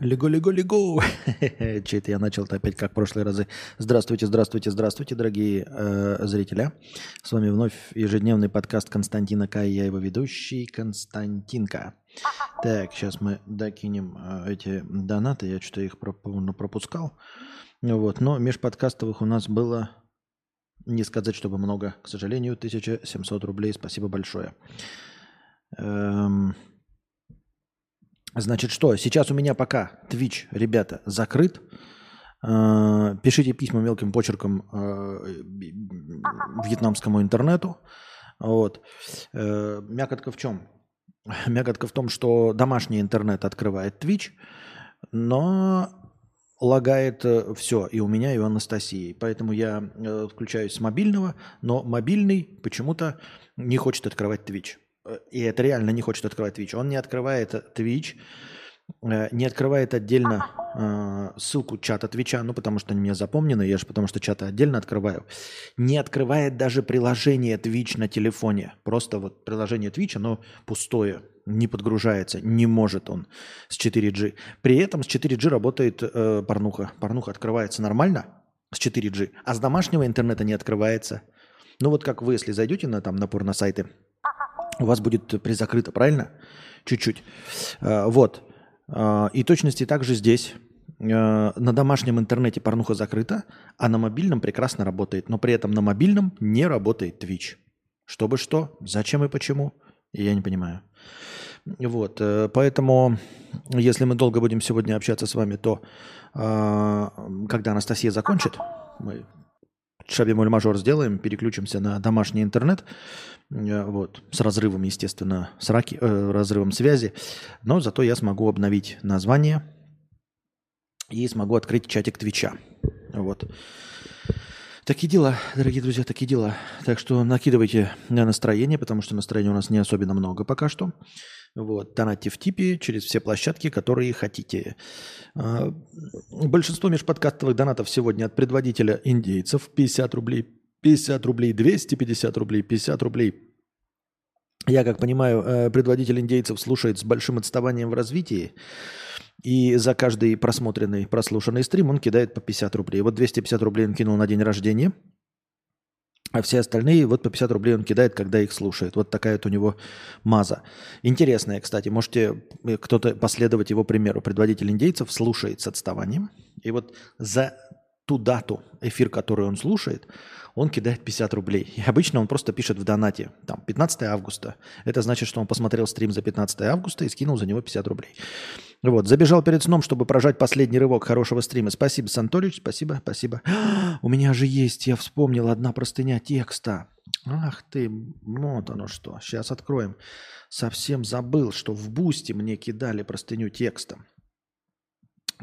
Лего-лего-лего. Че это я начал-то опять как в прошлые разы. Здравствуйте, здравствуйте, здравствуйте, дорогие э, зрители. С вами вновь ежедневный подкаст Константина К. И я его ведущий Константинка. Так, сейчас мы докинем э, эти донаты. Я что-то их проп- пропускал. Вот. Но межподкастовых у нас было, не сказать, чтобы много, к сожалению, 1700 рублей. Спасибо большое. Эм... Значит, что? Сейчас у меня пока Twitch, ребята, закрыт. Э, пишите письма мелким почерком э, вьетнамскому интернету. Вот. Э, мякотка в чем? Мякотка в том, что домашний интернет открывает Twitch, но лагает все и у меня, и у Анастасии. Поэтому я включаюсь с мобильного, но мобильный почему-то не хочет открывать Twitch. И это реально не хочет открывать Twitch. Он не открывает Twitch, э, не открывает отдельно э, ссылку чата Твича, ну, потому что они мне запомнены, я же потому что чаты отдельно открываю. Не открывает даже приложение Twitch на телефоне. Просто вот приложение Twitch, оно пустое, не подгружается, не может он с 4G. При этом с 4G работает э, порнуха. Порнуха открывается нормально с 4G, а с домашнего интернета не открывается. Ну вот как вы, если зайдете на, там, на порно-сайты, у вас будет призакрыто, правильно? Чуть-чуть. А, вот. А, и точности также здесь. А, на домашнем интернете порнуха закрыта, а на мобильном прекрасно работает. Но при этом на мобильном не работает Twitch. Чтобы что? Зачем и почему? Я не понимаю. Вот, э, поэтому, если мы долго будем сегодня общаться с вами, то когда Анастасия закончит, мы шабемоль мажор сделаем, переключимся на домашний интернет, э, вот, с разрывом, естественно, с раки, э, разрывом связи, но зато я смогу обновить название и смогу открыть чатик Твича. Вот. Такие дела, дорогие друзья, такие дела. Так что накидывайте на настроение, потому что настроения у нас не особенно много пока что. Вот, донатьте в типе через все площадки, которые хотите. А, большинство межподкастовых донатов сегодня от предводителя индейцев 50 рублей, 50 рублей, 250 рублей, 50 рублей. Я, как понимаю, э, предводитель индейцев слушает с большим отставанием в развитии. И за каждый просмотренный, прослушанный стрим он кидает по 50 рублей. Вот 250 рублей он кинул на день рождения – а все остальные вот по 50 рублей он кидает, когда их слушает. Вот такая вот у него маза. Интересная, кстати. Можете э, кто-то последовать его примеру. Предводитель индейцев слушает с отставанием. И вот за ту дату, эфир, который он слушает, он кидает 50 рублей. И обычно он просто пишет в донате, там, 15 августа. Это значит, что он посмотрел стрим за 15 августа и скинул за него 50 рублей. Вот, забежал перед сном, чтобы прожать последний рывок хорошего стрима. Спасибо, Сантолич, спасибо, спасибо. У меня же есть, я вспомнил, одна простыня текста. Ах ты, вот оно что. Сейчас откроем. Совсем забыл, что в Boosty мне кидали простыню текста.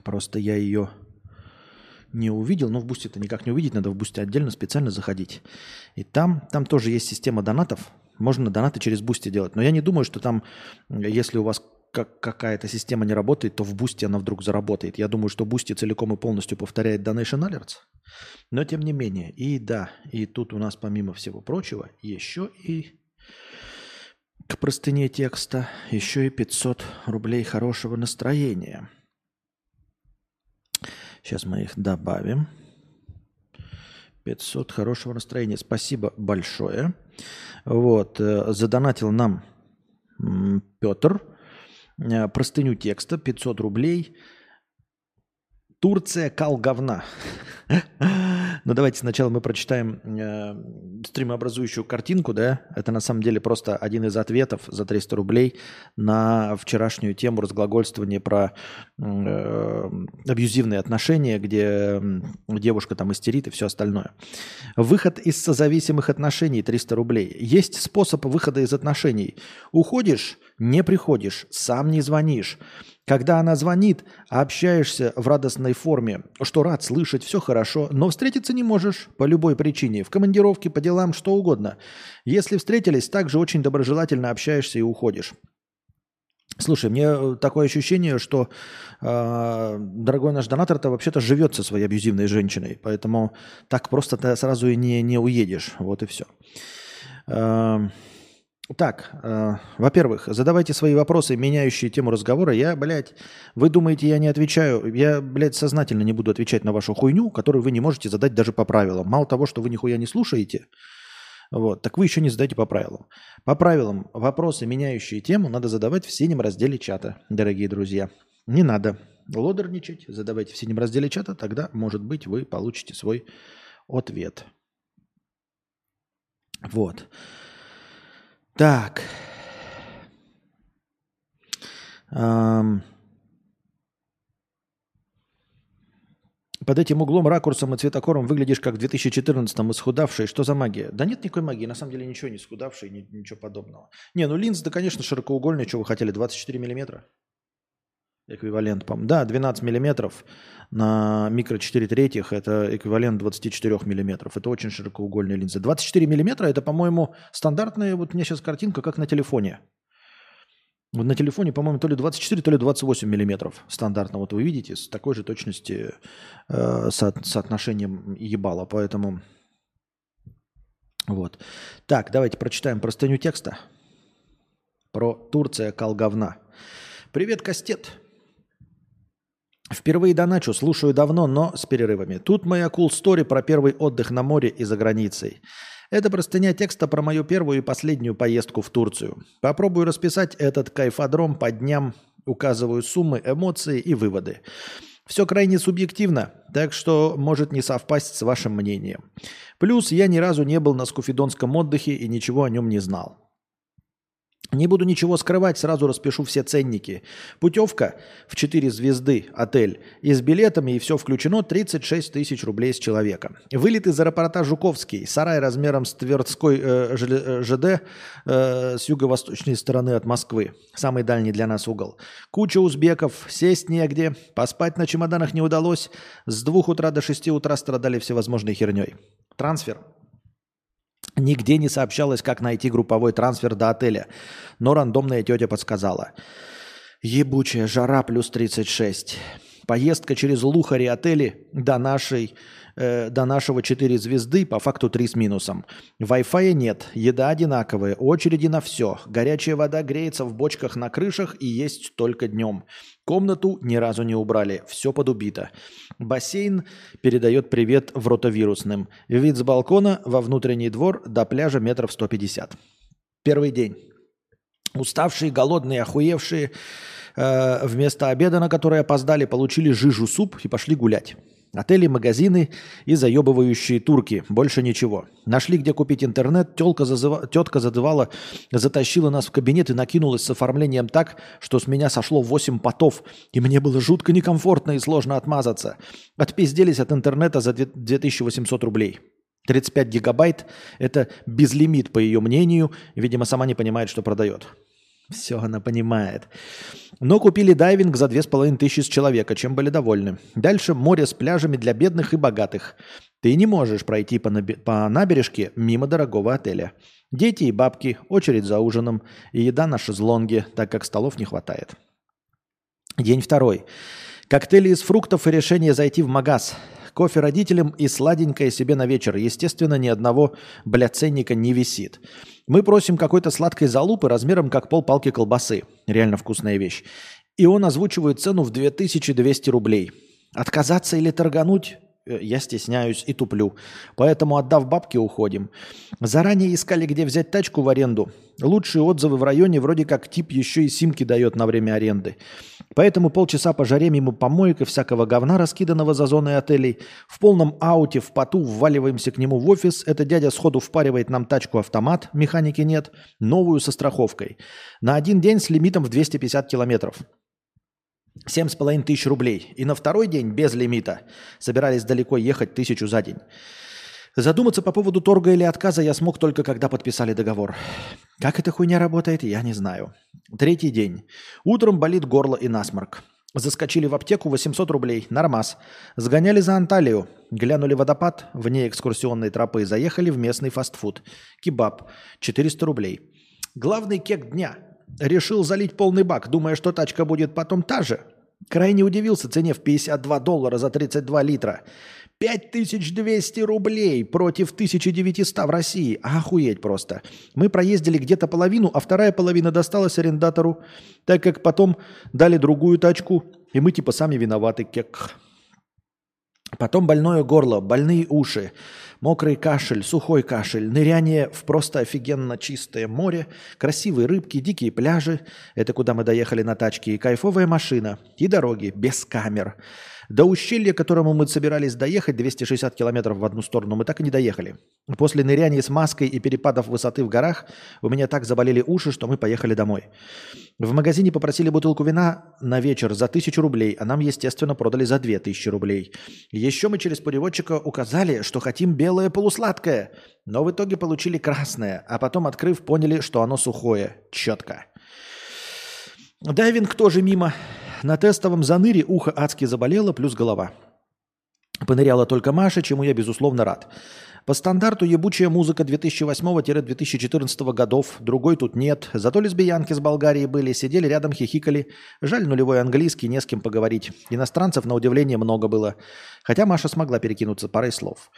Просто я ее не увидел, но в Boosty это никак не увидеть, надо в Boosty отдельно специально заходить. И там, там тоже есть система донатов, можно донаты через Boosty делать. Но я не думаю, что там, если у вас как какая-то система не работает, то в Boosty она вдруг заработает. Я думаю, что Boosty целиком и полностью повторяет Donation Alerts. Но тем не менее, и да, и тут у нас помимо всего прочего еще и к простыне текста еще и 500 рублей хорошего настроения. Сейчас мы их добавим. 500 хорошего настроения. Спасибо большое. Вот, э, задонатил нам Петр. Э, простыню текста 500 рублей. Турция кал говна. Но давайте сначала мы прочитаем э, стримообразующую картинку, да? Это на самом деле просто один из ответов за 300 рублей на вчерашнюю тему разглагольствования про э, абьюзивные отношения, где девушка там истерит и все остальное. Выход из созависимых отношений 300 рублей. Есть способ выхода из отношений. Уходишь, не приходишь, сам не звонишь. Когда она звонит, общаешься в радостной форме, что рад слышать, все хорошо, но встретиться не можешь по любой причине, в командировке, по делам, что угодно. Если встретились, также очень доброжелательно общаешься и уходишь. Слушай, мне э, такое ощущение, что э, дорогой наш донатор-то вообще-то живет со своей абьюзивной женщиной, поэтому так просто ты сразу и не, не уедешь. Вот и все. Э, Так, э, во-первых, задавайте свои вопросы, меняющие тему разговора. Я, блядь, вы думаете, я не отвечаю? Я, блядь, сознательно не буду отвечать на вашу хуйню, которую вы не можете задать даже по правилам. Мало того, что вы нихуя не слушаете, вот, так вы еще не задаете по правилам. По правилам вопросы, меняющие тему, надо задавать в синем разделе чата, дорогие друзья. Не надо лодерничать, задавайте в синем разделе чата, тогда, может быть, вы получите свой ответ. Вот. Так. Эм. Под этим углом, ракурсом и цветокором выглядишь как в 2014-м исхудавший. Что за магия? Да нет никакой магии. На самом деле ничего не исхудавший, ничего подобного. Не, ну линза, да, конечно, широкоугольная. Что вы хотели? 24 миллиметра? Эквивалент, по Да, 12 миллиметров на микро 4 третьих – это эквивалент 24 миллиметров. Это очень широкоугольная линза. 24 миллиметра – это, по-моему, стандартная, вот у меня сейчас картинка, как на телефоне. Вот на телефоне, по-моему, то ли 24, то ли 28 миллиметров стандартно. Вот вы видите, с такой же точности э, со, соотношением ебала. Поэтому вот. Так, давайте прочитаем простыню текста про Турция кал Привет, Кастет. Впервые доначу, слушаю давно, но с перерывами. Тут моя cool story про первый отдых на море и за границей. Это простыня текста про мою первую и последнюю поездку в Турцию. Попробую расписать этот кайфодром по дням, указываю суммы, эмоции и выводы. Все крайне субъективно, так что может не совпасть с вашим мнением. Плюс я ни разу не был на скуфидонском отдыхе и ничего о нем не знал. Не буду ничего скрывать, сразу распишу все ценники. Путевка в 4 звезды отель и с билетами и все включено 36 тысяч рублей с человека. Вылет из аэропорта Жуковский, сарай размером с Твердской э, ЖД э, с юго-восточной стороны от Москвы. Самый дальний для нас угол. Куча узбеков, сесть негде, поспать на чемоданах не удалось. С двух утра до 6 утра страдали всевозможной херней. Трансфер Нигде не сообщалось, как найти групповой трансфер до отеля, но рандомная тетя подсказала. Ебучая жара плюс 36. Поездка через Лухари отели до нашей э, до нашего 4 звезды, по факту 3 с минусом. Wi-Fi нет, еда одинаковая, очереди на все. Горячая вода греется в бочках на крышах и есть только днем. Комнату ни разу не убрали, все подубито. Бассейн передает привет в ротовирусным. Вид с балкона во внутренний двор до пляжа метров 150. Первый день. Уставшие, голодные, охуевшие, э, вместо обеда, на который опоздали, получили жижу суп и пошли гулять. Отели, магазины и заебывающие турки. Больше ничего. Нашли, где купить интернет. Тёлка зазыва... Тетка задывала, затащила нас в кабинет и накинулась с оформлением так, что с меня сошло 8 потов. И мне было жутко некомфортно и сложно отмазаться. Отпизделись от интернета за 2800 рублей. 35 гигабайт – это безлимит, по ее мнению. Видимо, сама не понимает, что продает. Все она понимает. Но купили дайвинг за 2500 с человека, чем были довольны. Дальше море с пляжами для бедных и богатых. Ты не можешь пройти по, наби- по набережке мимо дорогого отеля. Дети и бабки, очередь за ужином и еда на шезлонге, так как столов не хватает. День второй. Коктейли из фруктов и решение зайти в магаз. Кофе родителям и сладенькое себе на вечер. Естественно, ни одного бляценника не висит. Мы просим какой-то сладкой залупы размером как полпалки колбасы. Реально вкусная вещь. И он озвучивает цену в 2200 рублей. Отказаться или торгануть? Э, я стесняюсь и туплю. Поэтому, отдав бабки, уходим. Заранее искали, где взять тачку в аренду. Лучшие отзывы в районе вроде как тип еще и симки дает на время аренды. Поэтому полчаса по жаре мимо помоек и всякого говна, раскиданного за зоной отелей. В полном ауте, в поту вваливаемся к нему в офис. Этот дядя сходу впаривает нам тачку-автомат, механики нет, новую со страховкой. На один день с лимитом в 250 километров. Семь с половиной тысяч рублей. И на второй день без лимита собирались далеко ехать тысячу за день. Задуматься по поводу торга или отказа я смог только когда подписали договор. Как эта хуйня работает, я не знаю. Третий день. Утром болит горло и насморк. Заскочили в аптеку 800 рублей. Нормас. Сгоняли за Анталию. Глянули водопад. Вне экскурсионной тропы заехали в местный фастфуд. Кебаб. 400 рублей. Главный кек дня. Решил залить полный бак, думая, что тачка будет потом та же. Крайне удивился цене в 52 доллара за 32 литра. 5200 рублей против 1900 в России. Охуеть просто. Мы проездили где-то половину, а вторая половина досталась арендатору, так как потом дали другую тачку, и мы типа сами виноваты. Кек. Потом больное горло, больные уши, мокрый кашель, сухой кашель, ныряние в просто офигенно чистое море, красивые рыбки, дикие пляжи, это куда мы доехали на тачке, и кайфовая машина, и дороги без камер – до ущелья, к которому мы собирались доехать, 260 километров в одну сторону, мы так и не доехали. После ныряния с маской и перепадов высоты в горах у меня так заболели уши, что мы поехали домой. В магазине попросили бутылку вина на вечер за тысячу рублей, а нам, естественно, продали за две тысячи рублей. Еще мы через переводчика указали, что хотим белое полусладкое, но в итоге получили красное, а потом, открыв, поняли, что оно сухое. Четко. Дайвинг тоже мимо. На тестовом заныре ухо адски заболело, плюс голова. Поныряла только Маша, чему я, безусловно, рад. По стандарту ебучая музыка 2008-2014 годов, другой тут нет. Зато лесбиянки с Болгарии были, сидели рядом, хихикали. Жаль, нулевой английский, не с кем поговорить. Иностранцев, на удивление, много было. Хотя Маша смогла перекинуться парой слов.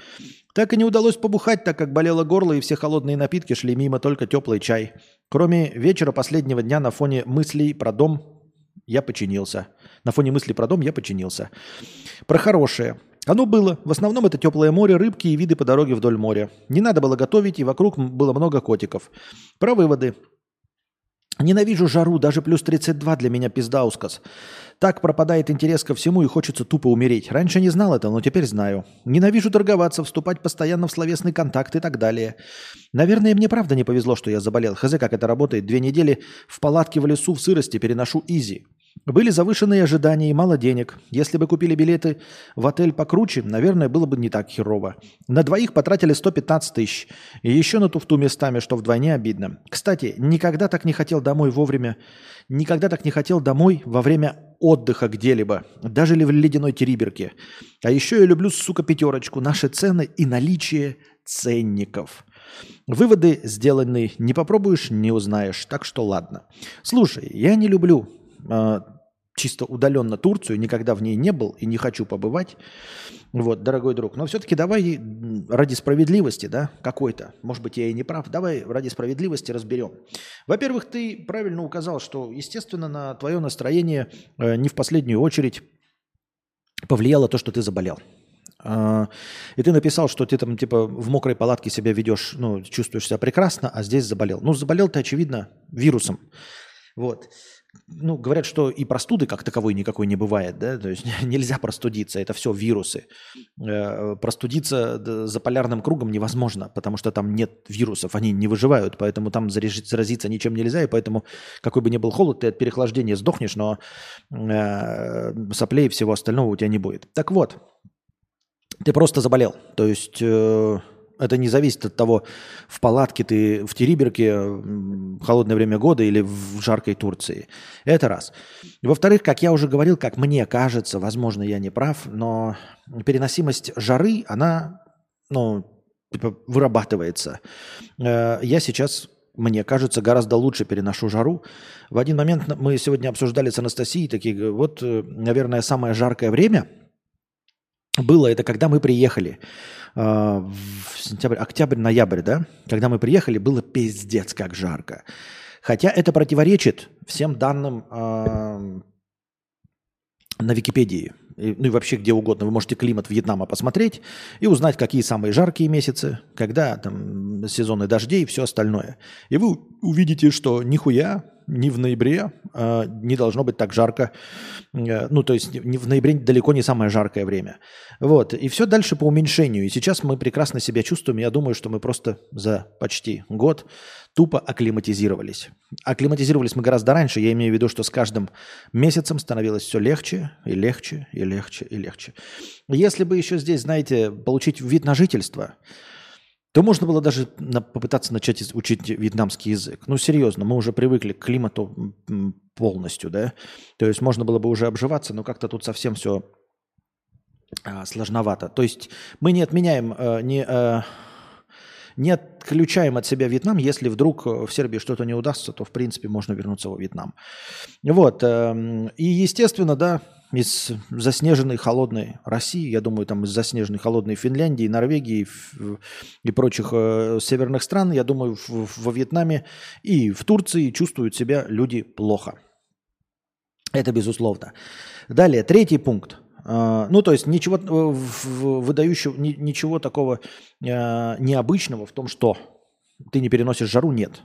Так и не удалось побухать, так как болело горло, и все холодные напитки шли мимо, только теплый чай. Кроме вечера последнего дня на фоне мыслей про дом, я починился. На фоне мысли про дом я починился. Про хорошее. Оно было. В основном это теплое море, рыбки и виды по дороге вдоль моря. Не надо было готовить, и вокруг было много котиков. Про выводы. Ненавижу жару, даже плюс 32 для меня пиздаускас. Так пропадает интерес ко всему и хочется тупо умереть. Раньше не знал этого, но теперь знаю. Ненавижу торговаться, вступать постоянно в словесный контакт и так далее. Наверное, мне правда не повезло, что я заболел. Хз, как это работает. Две недели в палатке в лесу в сырости переношу изи. Были завышенные ожидания и мало денег. Если бы купили билеты в отель покруче, наверное, было бы не так херово. На двоих потратили 115 тысяч. И еще на туфту местами, что вдвойне обидно. Кстати, никогда так не хотел домой вовремя. Никогда так не хотел домой во время отдыха где-либо. Даже ли в ледяной териберке. А еще я люблю, сука, пятерочку. Наши цены и наличие ценников. Выводы сделаны. Не попробуешь, не узнаешь. Так что ладно. Слушай, я не люблю а, чисто удаленно Турцию, никогда в ней не был и не хочу побывать, вот, дорогой друг. Но все-таки давай ради справедливости, да, какой-то, может быть, я и не прав, давай ради справедливости разберем. Во-первых, ты правильно указал, что, естественно, на твое настроение э, не в последнюю очередь повлияло то, что ты заболел. А, и ты написал, что ты там типа в мокрой палатке себя ведешь, ну, чувствуешь себя прекрасно, а здесь заболел. Ну, заболел ты, очевидно, вирусом. Вот ну, говорят, что и простуды как таковой никакой не бывает, да, то есть нельзя простудиться, это все вирусы. Э, простудиться за полярным кругом невозможно, потому что там нет вирусов, они не выживают, поэтому там заразиться ничем нельзя, и поэтому какой бы ни был холод, ты от переохлаждения сдохнешь, но э, соплей и всего остального у тебя не будет. Так вот, ты просто заболел, то есть... Это не зависит от того, в палатке ты в Териберке в холодное время года или в жаркой Турции. Это раз. Во-вторых, как я уже говорил, как мне кажется, возможно, я не прав, но переносимость жары, она ну, типа, вырабатывается. Э, я сейчас мне кажется, гораздо лучше переношу жару. В один момент мы сегодня обсуждали с Анастасией, такие, вот, э, наверное, самое жаркое время было это, когда мы приехали. А, в сентябрь, октябрь, ноябрь, да, когда мы приехали, было пиздец как жарко. Хотя это противоречит всем данным э, на Википедии, ну и вообще где угодно. Вы можете климат Вьетнама посмотреть и узнать, какие самые жаркие месяцы, когда там сезоны дождей и все остальное. И вы увидите, что нихуя ни в ноябре э, не должно быть так жарко. Э, ну, то есть не, в ноябре далеко не самое жаркое время. Вот. И все дальше по уменьшению. И сейчас мы прекрасно себя чувствуем. Я думаю, что мы просто за почти год тупо акклиматизировались. Акклиматизировались мы гораздо раньше. Я имею в виду, что с каждым месяцем становилось все легче и легче и легче и легче. Если бы еще здесь, знаете, получить вид на жительство – то можно было даже на, попытаться начать учить вьетнамский язык. Ну, серьезно, мы уже привыкли к климату полностью, да? То есть можно было бы уже обживаться, но как-то тут совсем все а, сложновато. То есть мы не отменяем, а, не, а, не отключаем от себя Вьетнам. Если вдруг в Сербии что-то не удастся, то, в принципе, можно вернуться во Вьетнам. Вот. А, и, естественно, да, из заснеженной холодной России, я думаю, там из заснеженной холодной Финляндии, Норвегии и прочих э, северных стран, я думаю, в, во Вьетнаме и в Турции чувствуют себя люди плохо. Это безусловно. Далее, третий пункт. Э, ну, то есть ничего э, выдающего, ничего такого э, необычного в том, что ты не переносишь жару, нет.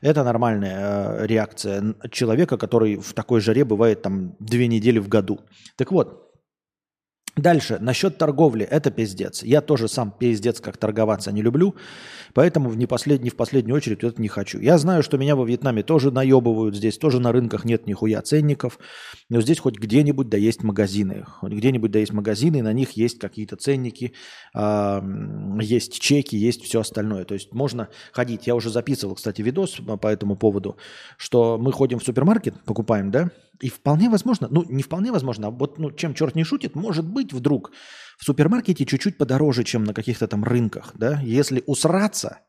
Это нормальная реакция человека, который в такой жаре бывает там две недели в году. Так вот, Дальше, насчет торговли, это пиздец. Я тоже сам пиздец как торговаться не люблю, поэтому в не, послед... не в последнюю очередь это не хочу. Я знаю, что меня во Вьетнаме тоже наебывают, здесь тоже на рынках нет нихуя ценников, но здесь хоть где-нибудь да есть магазины, хоть где-нибудь да есть магазины, на них есть какие-то ценники, есть чеки, есть все остальное. То есть можно ходить. Я уже записывал, кстати, видос по этому поводу, что мы ходим в супермаркет, покупаем, да, и вполне возможно, ну не вполне возможно, а вот ну, чем черт не шутит, может быть вдруг в супермаркете чуть-чуть подороже, чем на каких-то там рынках. Да? Если усраться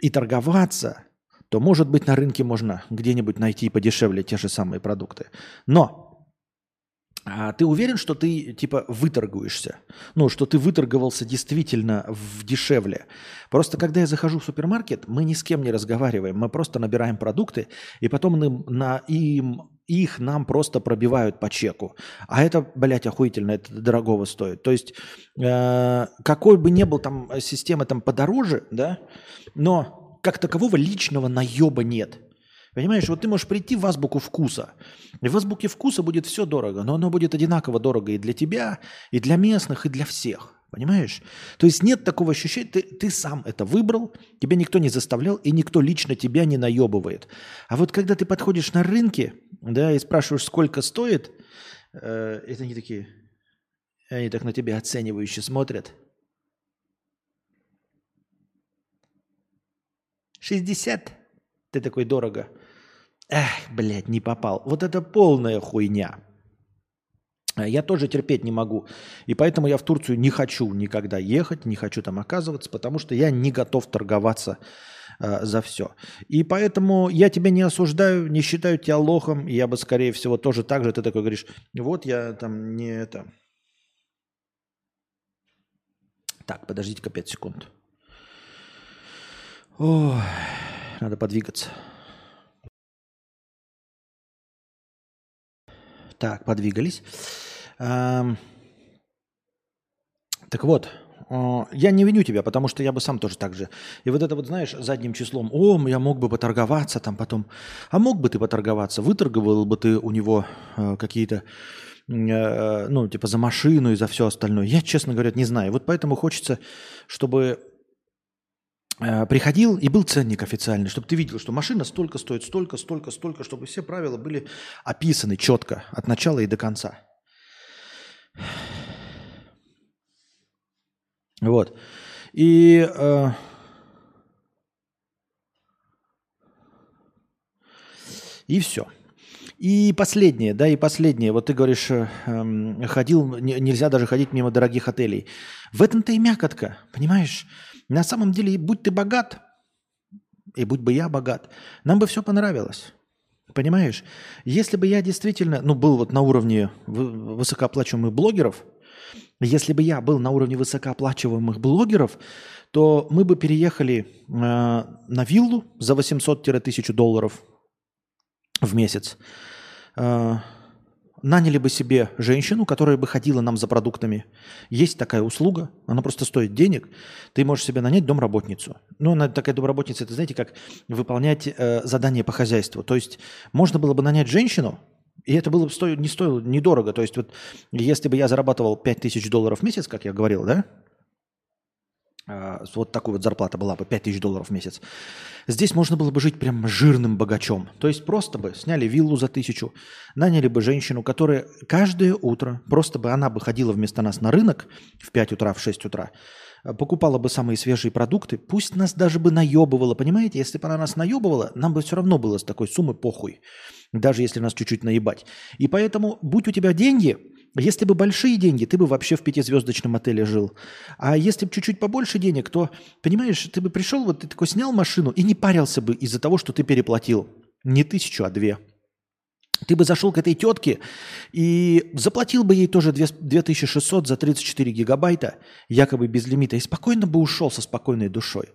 и торговаться, то может быть на рынке можно где-нибудь найти подешевле те же самые продукты. Но а ты уверен, что ты типа выторгуешься? Ну, что ты выторговался действительно в дешевле? Просто когда я захожу в супермаркет, мы ни с кем не разговариваем, мы просто набираем продукты, и потом на, на им, их нам просто пробивают по чеку. А это, блядь, охуительно, это дорогого стоит. То есть, э, какой бы ни был там система там подороже, да, но как такового личного наеба нет. Понимаешь, вот ты можешь прийти в азбуку вкуса. И в азбуке вкуса будет все дорого, но оно будет одинаково дорого и для тебя, и для местных, и для всех. Понимаешь? То есть нет такого ощущения, ты, ты сам это выбрал, тебя никто не заставлял, и никто лично тебя не наебывает. А вот когда ты подходишь на рынке, да, и спрашиваешь, сколько стоит, э, это они такие, они так на тебя оценивающе смотрят. 60? Ты такой дорого. Эх, блядь, не попал. Вот это полная хуйня. Я тоже терпеть не могу. И поэтому я в Турцию не хочу никогда ехать, не хочу там оказываться, потому что я не готов торговаться э, за все. И поэтому я тебя не осуждаю, не считаю тебя лохом. Я бы, скорее всего, тоже так же, ты такой говоришь, вот я там не это... Так, подождите-ка 5 секунд. Ой, надо подвигаться. Так, подвигались. Так вот, я не виню тебя, потому что я бы сам тоже так же. И вот это вот, знаешь, задним числом, о, я мог бы поторговаться там потом. А мог бы ты поторговаться? Выторговал бы ты у него э, какие-то, э, ну, типа за машину и за все остальное? Я, честно говоря, не знаю. Вот поэтому хочется, чтобы э, приходил и был ценник официальный, чтобы ты видел, что машина столько стоит, столько, столько, столько, чтобы все правила были описаны четко от начала и до конца. Вот. И э, и все. И последнее, да, и последнее. Вот ты говоришь, э, э, ходил, не, нельзя даже ходить мимо дорогих отелей. В этом-то и мякотка, понимаешь? На самом деле, будь ты богат, и будь бы я богат, нам бы все понравилось. Понимаешь? Если бы я действительно, ну, был вот на уровне высокооплачиваемых блогеров, если бы я был на уровне высокооплачиваемых блогеров, то мы бы переехали э, на виллу за 800-1000 долларов в месяц. Э, наняли бы себе женщину, которая бы ходила нам за продуктами. Есть такая услуга, она просто стоит денег. Ты можешь себе нанять домработницу. Ну, она такая домработница, это знаете, как выполнять э, задания по хозяйству. То есть можно было бы нанять женщину, и это было бы стоило, не стоило недорого. То есть вот если бы я зарабатывал 5000 долларов в месяц, как я говорил, да, вот такой вот зарплата была бы 5000 долларов в месяц. Здесь можно было бы жить прям жирным богачом. То есть просто бы сняли виллу за тысячу, наняли бы женщину, которая каждое утро, просто бы она бы ходила вместо нас на рынок в 5 утра, в 6 утра, а, покупала бы самые свежие продукты, пусть нас даже бы наебывала, понимаете? Если бы она нас наебывала, нам бы все равно было с такой суммы похуй, даже если нас чуть-чуть наебать. И поэтому, будь у тебя деньги, если бы большие деньги, ты бы вообще в пятизвездочном отеле жил. А если бы чуть-чуть побольше денег, то, понимаешь, ты бы пришел, вот ты такой снял машину и не парился бы из-за того, что ты переплатил не тысячу, а две. Ты бы зашел к этой тетке и заплатил бы ей тоже 2600 за 34 гигабайта, якобы без лимита, и спокойно бы ушел со спокойной душой.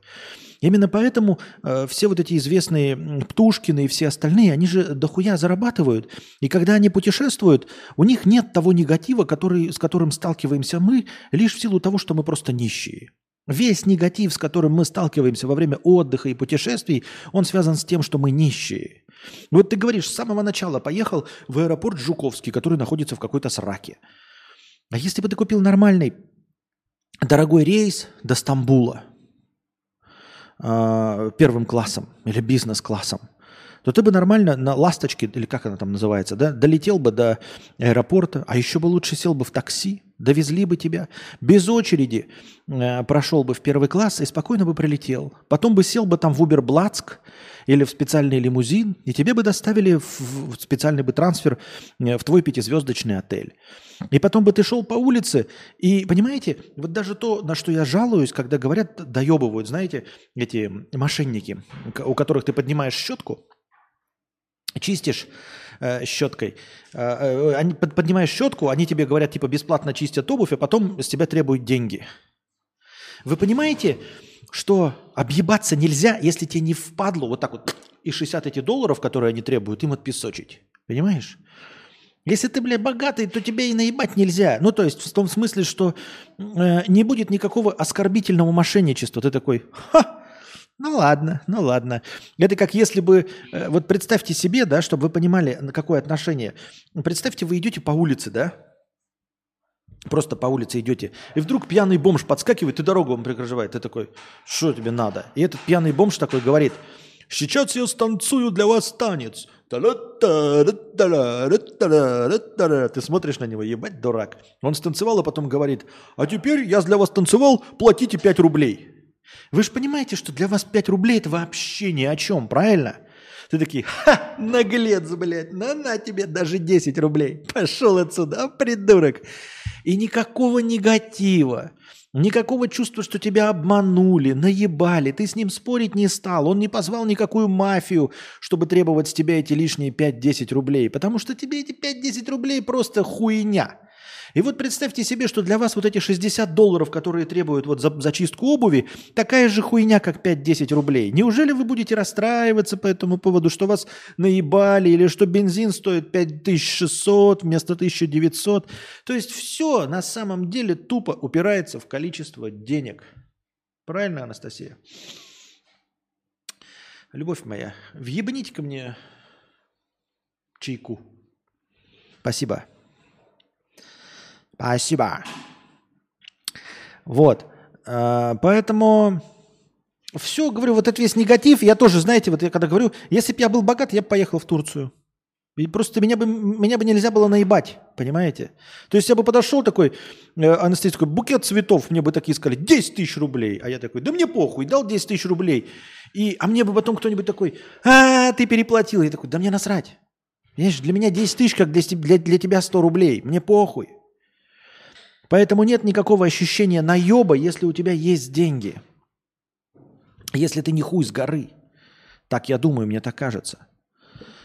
Именно поэтому э, все вот эти известные Птушкины и все остальные, они же дохуя зарабатывают. И когда они путешествуют, у них нет того негатива, который, с которым сталкиваемся мы, лишь в силу того, что мы просто нищие. Весь негатив, с которым мы сталкиваемся во время отдыха и путешествий, он связан с тем, что мы нищие. Вот ты говоришь, с самого начала поехал в аэропорт Жуковский, который находится в какой-то сраке. А если бы ты купил нормальный дорогой рейс до Стамбула э, первым классом или бизнес-классом, то ты бы нормально на «Ласточке», или как она там называется, да, долетел бы до аэропорта, а еще бы лучше сел бы в такси, довезли бы тебя, без очереди э, прошел бы в первый класс и спокойно бы прилетел. Потом бы сел бы там в Убер-Блацк или в специальный лимузин, и тебе бы доставили в, в специальный бы трансфер э, в твой пятизвездочный отель. И потом бы ты шел по улице, и, понимаете, вот даже то, на что я жалуюсь, когда говорят, доебывают, знаете, эти мошенники, у которых ты поднимаешь щетку, чистишь э, щеткой, э, э, они, под, поднимаешь щетку, они тебе говорят, типа, бесплатно чистят обувь, а потом с тебя требуют деньги. Вы понимаете, что объебаться нельзя, если тебе не впадло вот так вот и 60 эти долларов, которые они требуют, им отпесочить. Понимаешь? Если ты, бля, богатый, то тебе и наебать нельзя. Ну, то есть в том смысле, что э, не будет никакого оскорбительного мошенничества. Ты такой, ха, ну ладно, ну ладно. Это как если бы, э, вот представьте себе, да, чтобы вы понимали, на какое отношение. Представьте, вы идете по улице, да, просто по улице идете, и вдруг пьяный бомж подскакивает и дорогу вам прикрывает. Ты такой, что тебе надо? И этот пьяный бомж такой говорит, сейчас я станцую для вас танец. Ты смотришь на него, ебать, дурак. Он станцевал, а потом говорит, а теперь я для вас танцевал, платите 5 рублей. Вы же понимаете, что для вас 5 рублей это вообще ни о чем, правильно? Ты такие, ха, наглец, блядь, на на тебе даже 10 рублей. Пошел отсюда, а, придурок. И никакого негатива, никакого чувства, что тебя обманули, наебали. Ты с ним спорить не стал. Он не позвал никакую мафию, чтобы требовать с тебя эти лишние 5-10 рублей. Потому что тебе эти 5-10 рублей просто хуйня. И вот представьте себе, что для вас вот эти 60 долларов, которые требуют вот за, за чистку обуви, такая же хуйня, как 5-10 рублей. Неужели вы будете расстраиваться по этому поводу, что вас наебали, или что бензин стоит 5600 вместо 1900? То есть все на самом деле тупо упирается в количество денег. Правильно, Анастасия? Любовь моя, въебните ко мне чайку. Спасибо. Спасибо. Вот. А, поэтому все, говорю, вот этот весь негатив, я тоже, знаете, вот я когда говорю, если бы я был богат, я бы поехал в Турцию. И просто меня бы, меня бы нельзя было наебать, понимаете? То есть я бы подошел такой, э, Анастасия такой, букет цветов, мне бы такие сказали, 10 тысяч рублей. А я такой, да мне похуй, дал 10 тысяч рублей. И, а мне бы потом кто-нибудь такой, а, ты переплатил. Я такой, да мне насрать. Понимаешь, для меня 10 тысяч, как для, для, для тебя 100 рублей. Мне похуй. Поэтому нет никакого ощущения наеба, если у тебя есть деньги. Если ты не хуй с горы. Так я думаю, мне так кажется.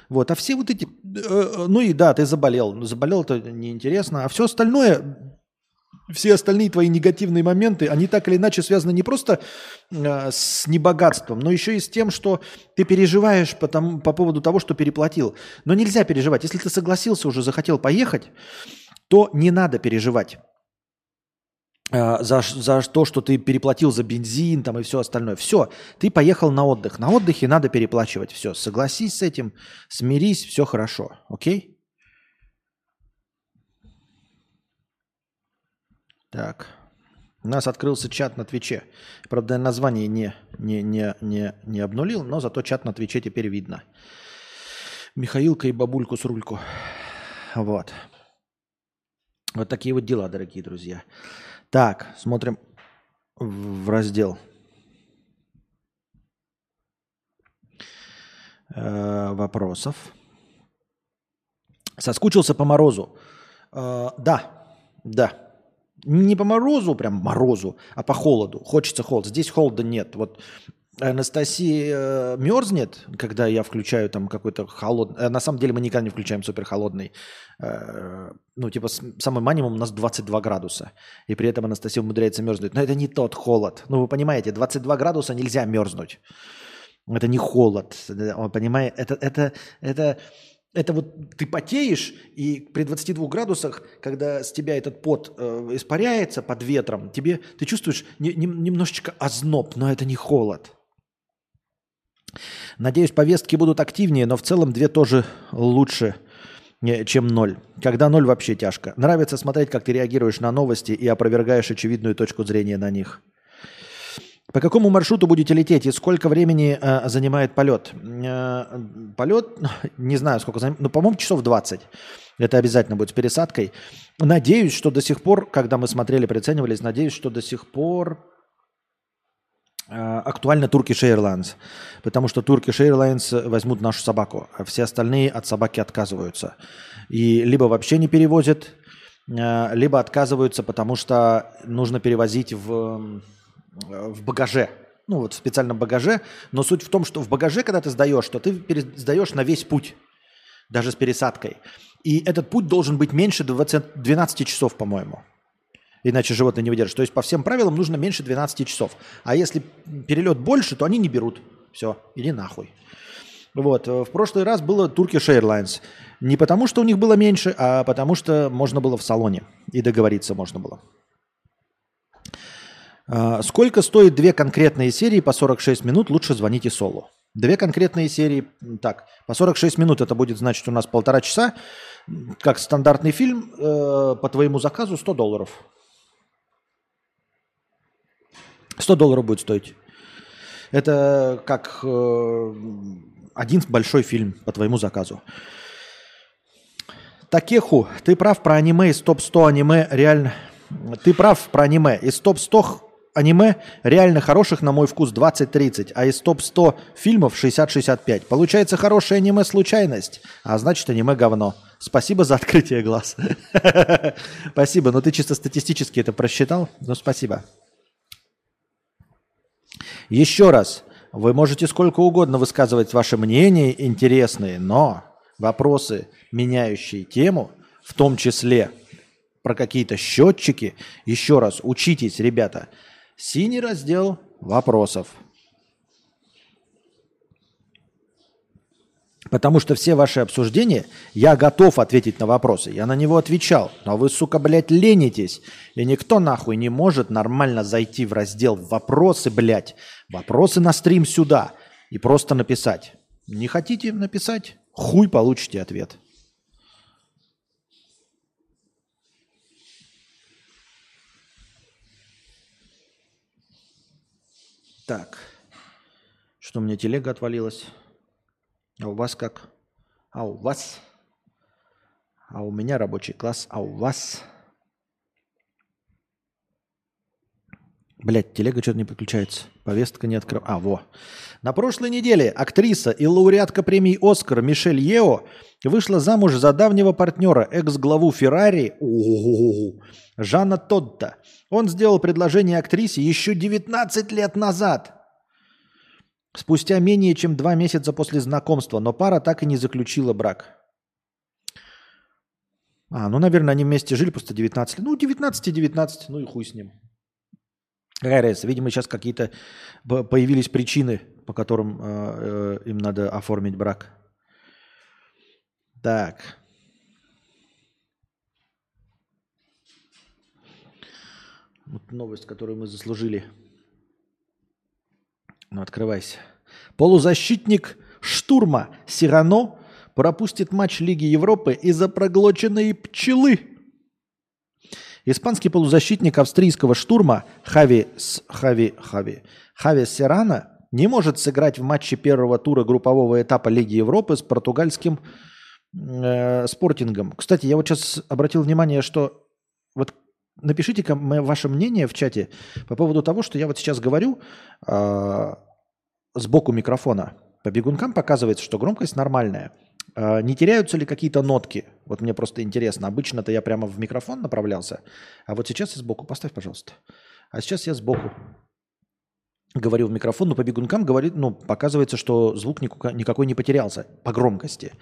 Вот, а все вот эти... Э, ну и да, ты заболел. Заболел это неинтересно. А все остальное, все остальные твои негативные моменты, они так или иначе связаны не просто э, с небогатством, но еще и с тем, что ты переживаешь по, тому, по поводу того, что переплатил. Но нельзя переживать. Если ты согласился уже, захотел поехать, то не надо переживать. Э, за, за то, что ты переплатил за бензин там и все остальное. Все, ты поехал на отдых. На отдыхе надо переплачивать. Все, согласись с этим, смирись, все хорошо. Окей? Так. У нас открылся чат на Твиче. Правда, название не, не, не, не, не обнулил, но зато чат на Твиче теперь видно. Михаилка и бабульку с рульку. Вот. Вот такие вот дела, дорогие друзья. Так, смотрим в раздел. Э, вопросов. Соскучился по морозу. Э, да, да. Не по морозу, прям морозу, а по холоду. Хочется холод. Здесь холода нет. Вот Анастасия э, мерзнет, когда я включаю там какой-то холодный... Э, на самом деле мы никогда не включаем супер холодный. Э, ну, типа, самый минимум у нас 22 градуса. И при этом Анастасия умудряется мерзнуть. Но это не тот холод. Ну, вы понимаете, 22 градуса нельзя мерзнуть. Это не холод. Он понимает, это, это, это, это вот ты потеешь, и при 22 градусах, когда с тебя этот пот э, испаряется под ветром, тебе ты чувствуешь не, не, немножечко озноб, но это не холод. Надеюсь, повестки будут активнее, но в целом две тоже лучше, чем ноль. Когда ноль вообще тяжко. Нравится смотреть, как ты реагируешь на новости и опровергаешь очевидную точку зрения на них. По какому маршруту будете лететь и сколько времени э, занимает полет? Э, полет, не знаю, сколько занимает, но, по-моему, часов 20. Это обязательно будет с пересадкой. Надеюсь, что до сих пор, когда мы смотрели, приценивались, надеюсь, что до сих пор актуально Turkish Airlines, потому что Turkish Airlines возьмут нашу собаку, а все остальные от собаки отказываются. И либо вообще не перевозят, э, либо отказываются, потому что нужно перевозить в, в багаже, ну вот в специальном багаже. Но суть в том, что в багаже, когда ты сдаешь, то ты сдаешь на весь путь, даже с пересадкой. И этот путь должен быть меньше 20, 12 часов, по-моему. Иначе животное не выдержит. То есть по всем правилам нужно меньше 12 часов. А если перелет больше, то они не берут. Все, иди нахуй. Вот. В прошлый раз было Turkish Airlines. Не потому, что у них было меньше, а потому, что можно было в салоне. И договориться можно было. А, сколько стоит две конкретные серии по 46 минут? Лучше звоните Солу. Две конкретные серии, так, по 46 минут это будет значит у нас полтора часа. Как стандартный фильм, э, по твоему заказу 100 долларов. 100 долларов будет стоить. Это как э, один большой фильм по твоему заказу. Такеху, ты прав про аниме из топ-100 аниме реально... Ты прав про аниме. Из топ-100 аниме реально хороших, на мой вкус, 20-30, а из топ-100 фильмов 60-65. Получается хорошее аниме случайность, а значит аниме говно. Спасибо за открытие глаз. Спасибо, но ты чисто статистически это просчитал. Ну, спасибо. Еще раз, вы можете сколько угодно высказывать ваши мнения интересные, но вопросы, меняющие тему, в том числе про какие-то счетчики, еще раз, учитесь, ребята. Синий раздел вопросов. Потому что все ваши обсуждения, я готов ответить на вопросы. Я на него отвечал. Но вы, сука, блядь, ленитесь. И никто нахуй не может нормально зайти в раздел «Вопросы», блядь. Вопросы на стрим сюда. И просто написать. Не хотите написать? Хуй получите ответ. Так. Что у меня телега отвалилась? А у вас как? А у вас? А у меня рабочий класс. А у вас? Блять, телега что-то не подключается. Повестка не открыла. А, во. На прошлой неделе актриса и лауреатка премии «Оскар» Мишель Ео вышла замуж за давнего партнера, экс-главу Феррари Жанна Тодда. Он сделал предложение актрисе еще 19 лет назад – Спустя менее чем два месяца после знакомства, но пара так и не заключила брак. А, ну, наверное, они вместе жили просто 19 лет. Ну, 19 и 19, ну и хуй с ним. Какая? Видимо, сейчас какие-то появились причины, по которым э, э, им надо оформить брак. Так. Вот новость, которую мы заслужили. Ну, открывайся. Полузащитник штурма Сирано пропустит матч Лиги Европы из-за проглоченной пчелы. Испанский полузащитник австрийского штурма Хави, Хави, Хави, Хави Сирана не может сыграть в матче первого тура группового этапа Лиги Европы с португальским э, спортингом. Кстати, я вот сейчас обратил внимание, что вот напишите-ка ваше мнение в чате по поводу того, что я вот сейчас говорю э, сбоку микрофона. По бегункам показывается, что громкость нормальная. Э, не теряются ли какие-то нотки? Вот мне просто интересно. Обычно-то я прямо в микрофон направлялся, а вот сейчас я сбоку. Поставь, пожалуйста. А сейчас я сбоку. говорил в микрофон, но по бегункам говорит, ну, показывается, что звук никакой не потерялся по громкости.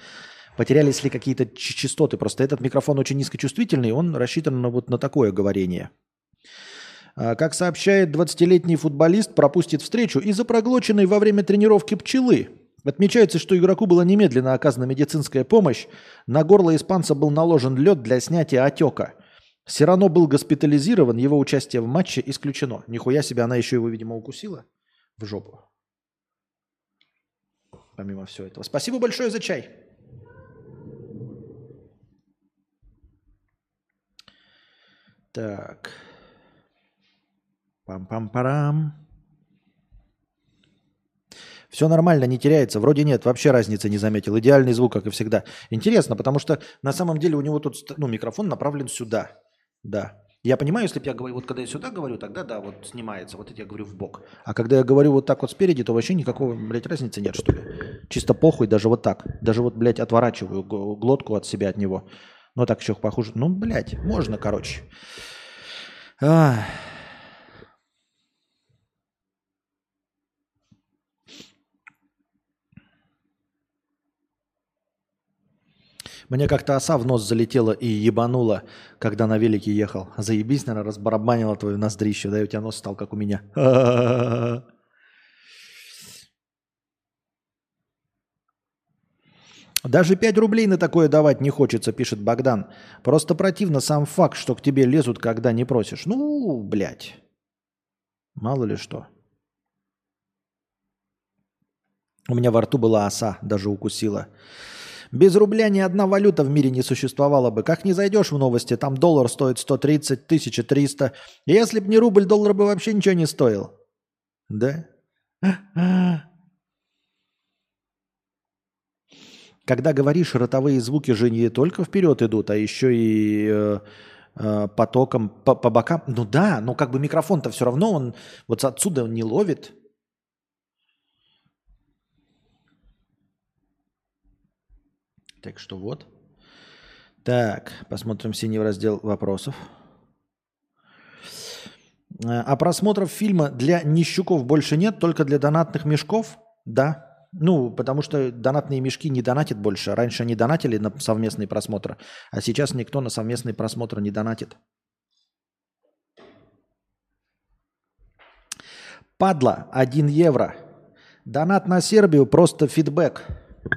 Потерялись ли какие-то частоты? Просто этот микрофон очень низкочувствительный, он рассчитан на вот на такое говорение. А, как сообщает 20-летний футболист, пропустит встречу из-за проглоченной во время тренировки пчелы. Отмечается, что игроку была немедленно оказана медицинская помощь. На горло испанца был наложен лед для снятия отека. Сирано был госпитализирован, его участие в матче исключено. Нихуя себе, она еще его, видимо, укусила в жопу. Помимо всего этого. Спасибо большое за чай. Так. Пам-пам-парам. Все нормально, не теряется. Вроде нет, вообще разницы не заметил. Идеальный звук, как и всегда. Интересно, потому что на самом деле у него тут ну, микрофон направлен сюда. Да. Я понимаю, если бы я говорю, вот когда я сюда говорю, тогда да, вот снимается, вот это я говорю в бок. А когда я говорю вот так вот спереди, то вообще никакого, блядь, разницы нет, что ли. Чисто похуй, даже вот так. Даже вот, блядь, отворачиваю глотку от себя от него. Но так еще похуже. Ну, блядь, можно, короче. Ах. Мне как-то оса в нос залетела и ебанула, когда на велике ехал. Заебись, наверное, разбарабанила твою ноздрищу, да и у тебя нос стал как у меня. Даже 5 рублей на такое давать не хочется, пишет Богдан. Просто противно сам факт, что к тебе лезут, когда не просишь. Ну, блядь. Мало ли что. У меня во рту была оса, даже укусила. Без рубля ни одна валюта в мире не существовала бы. Как не зайдешь в новости, там доллар стоит 130, 1300. Если б не рубль, доллар бы вообще ничего не стоил. Да? Когда говоришь, ротовые звуки же не только вперед идут, а еще и э, э, потоком по, по бокам. Ну да, но как бы микрофон-то все равно он вот отсюда не ловит. Так что вот. Так, посмотрим синий раздел вопросов. Э, а просмотров фильма для нищуков больше нет, только для донатных мешков? Да. Ну, потому что донатные мешки не донатят больше. Раньше они донатили на совместный просмотр, а сейчас никто на совместный просмотр не донатит. Падла, 1 евро. Донат на Сербию, просто фидбэк.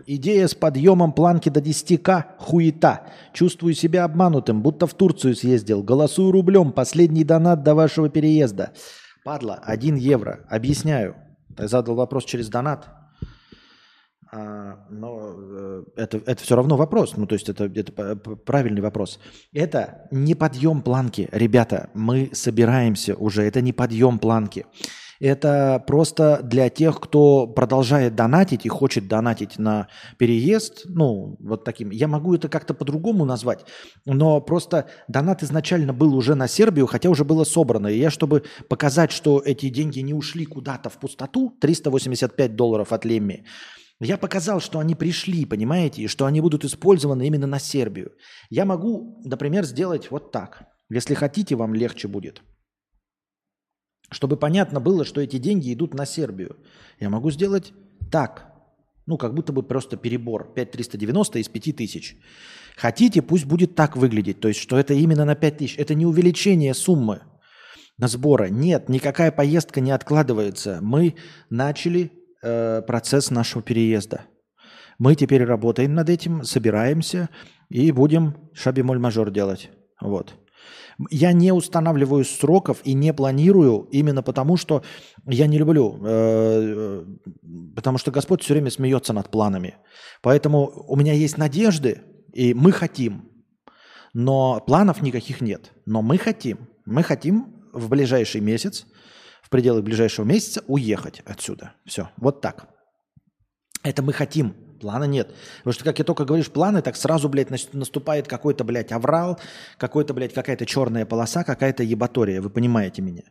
Идея с подъемом планки до 10к – хуета. Чувствую себя обманутым, будто в Турцию съездил. Голосую рублем. Последний донат до вашего переезда. Падла, 1 евро. Объясняю. Ты задал вопрос через донат. А, но э, это, это все равно вопрос. Ну, то есть это, это правильный вопрос. Это не подъем планки. Ребята, мы собираемся уже. Это не подъем планки. Это просто для тех, кто продолжает донатить и хочет донатить на переезд, ну, вот таким. Я могу это как-то по-другому назвать, но просто донат изначально был уже на Сербию, хотя уже было собрано. И я, чтобы показать, что эти деньги не ушли куда-то в пустоту, 385 долларов от Лемми, я показал, что они пришли, понимаете, и что они будут использованы именно на Сербию. Я могу, например, сделать вот так. Если хотите, вам легче будет – чтобы понятно было, что эти деньги идут на Сербию. Я могу сделать так. Ну, как будто бы просто перебор. 5390 из 5000. Хотите, пусть будет так выглядеть. То есть, что это именно на 5000. Это не увеличение суммы на сбора. Нет, никакая поездка не откладывается. Мы начали э, процесс нашего переезда. Мы теперь работаем над этим, собираемся и будем шаби-моль-мажор делать. Вот. Я не устанавливаю сроков и не планирую именно потому, что я не люблю, э, потому что Господь все время смеется над планами. Поэтому у меня есть надежды, и мы хотим, но планов никаких нет. Но мы хотим. Мы хотим в ближайший месяц, в пределах ближайшего месяца уехать отсюда. Все, вот так. Это мы хотим. Плана нет. Потому что, как я только говоришь планы, так сразу, блядь, наступает какой-то, блядь, аврал, какой-то, блядь, какая-то черная полоса, какая-то ебатория. Вы понимаете меня.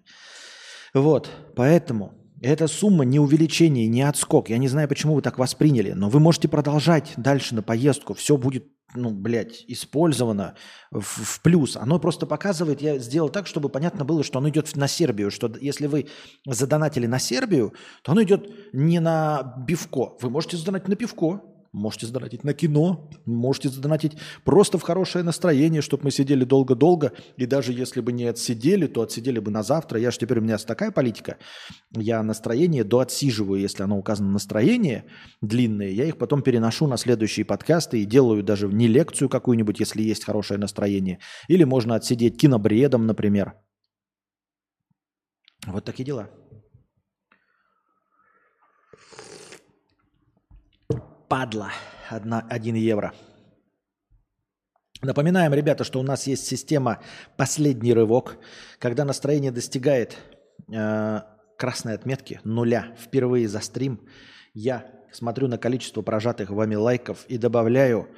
Вот, поэтому эта сумма не увеличение, не отскок. Я не знаю, почему вы так восприняли, но вы можете продолжать дальше на поездку. Все будет ну, блядь, использовано в, в плюс. Оно просто показывает, я сделал так, чтобы понятно было, что оно идет на Сербию, что если вы задонатили на Сербию, то оно идет не на бивко. Вы можете задонатить на пивко, Можете задонатить на кино, можете задонатить просто в хорошее настроение, чтобы мы сидели долго-долго. И даже если бы не отсидели, то отсидели бы на завтра. Я же теперь, у меня такая политика. Я настроение до отсиживаю, если оно указано настроение длинное. Я их потом переношу на следующие подкасты и делаю даже не лекцию какую-нибудь, если есть хорошее настроение. Или можно отсидеть кинобредом, например. Вот такие дела. Падла. Одна, 1 евро. Напоминаем, ребята, что у нас есть система «Последний рывок», когда настроение достигает э, красной отметки, нуля, впервые за стрим. Я смотрю на количество прожатых вами лайков и добавляю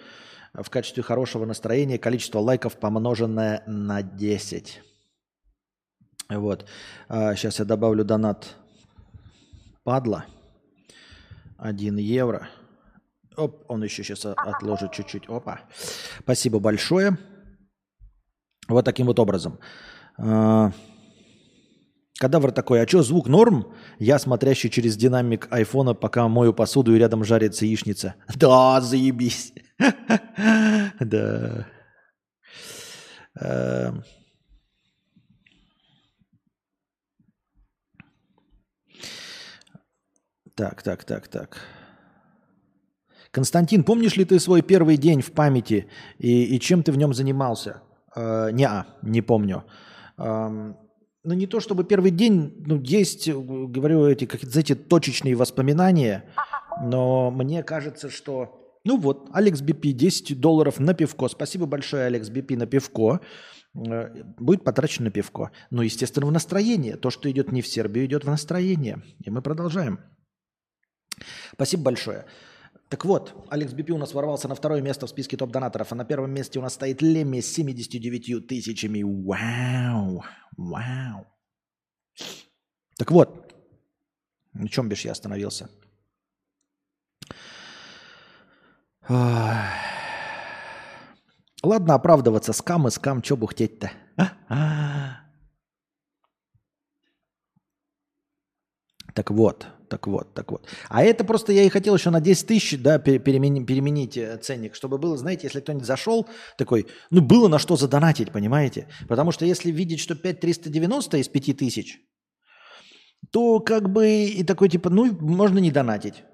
в качестве хорошего настроения количество лайков, помноженное на 10. Вот. А, сейчас я добавлю донат падла. 1 евро. Оп, он еще сейчас отложит чуть-чуть. Опа. Спасибо большое. Вот таким вот образом. А, Кадавр такой, а что, звук норм? Я, смотрящий через динамик айфона, пока мою посуду и рядом жарится яичница. Да, заебись. Да. А, так, так, так, так. Константин, помнишь ли ты свой первый день в памяти и, и чем ты в нем занимался? Э, не, а, не помню. Э, ну, не то чтобы первый день, ну, есть, говорю, эти, как эти точечные воспоминания, но мне кажется, что, ну вот, Алекс Бипи, 10 долларов на пивко. Спасибо большое, Алекс Бипи, на пивко. Э, будет потрачено на пивко. Но, естественно, в настроение. То, что идет не в Сербию, идет в настроение. И мы продолжаем. Спасибо большое. Так вот, Алекс Бипи у нас ворвался на второе место в списке топ-донаторов, а на первом месте у нас стоит Лемми с 79 тысячами. Вау! Вау! Так вот, на чем бишь я остановился? Ладно оправдываться, скам и скам, что бухтеть-то? Так вот, так вот, так вот. А это просто я и хотел еще на 10 тысяч да, переменить, переменить э, ценник, чтобы было, знаете, если кто-нибудь зашел, такой, ну было на что задонатить, понимаете? Потому что если видеть, что 5390 из 5000, то как бы и такой типа, ну можно не донатить.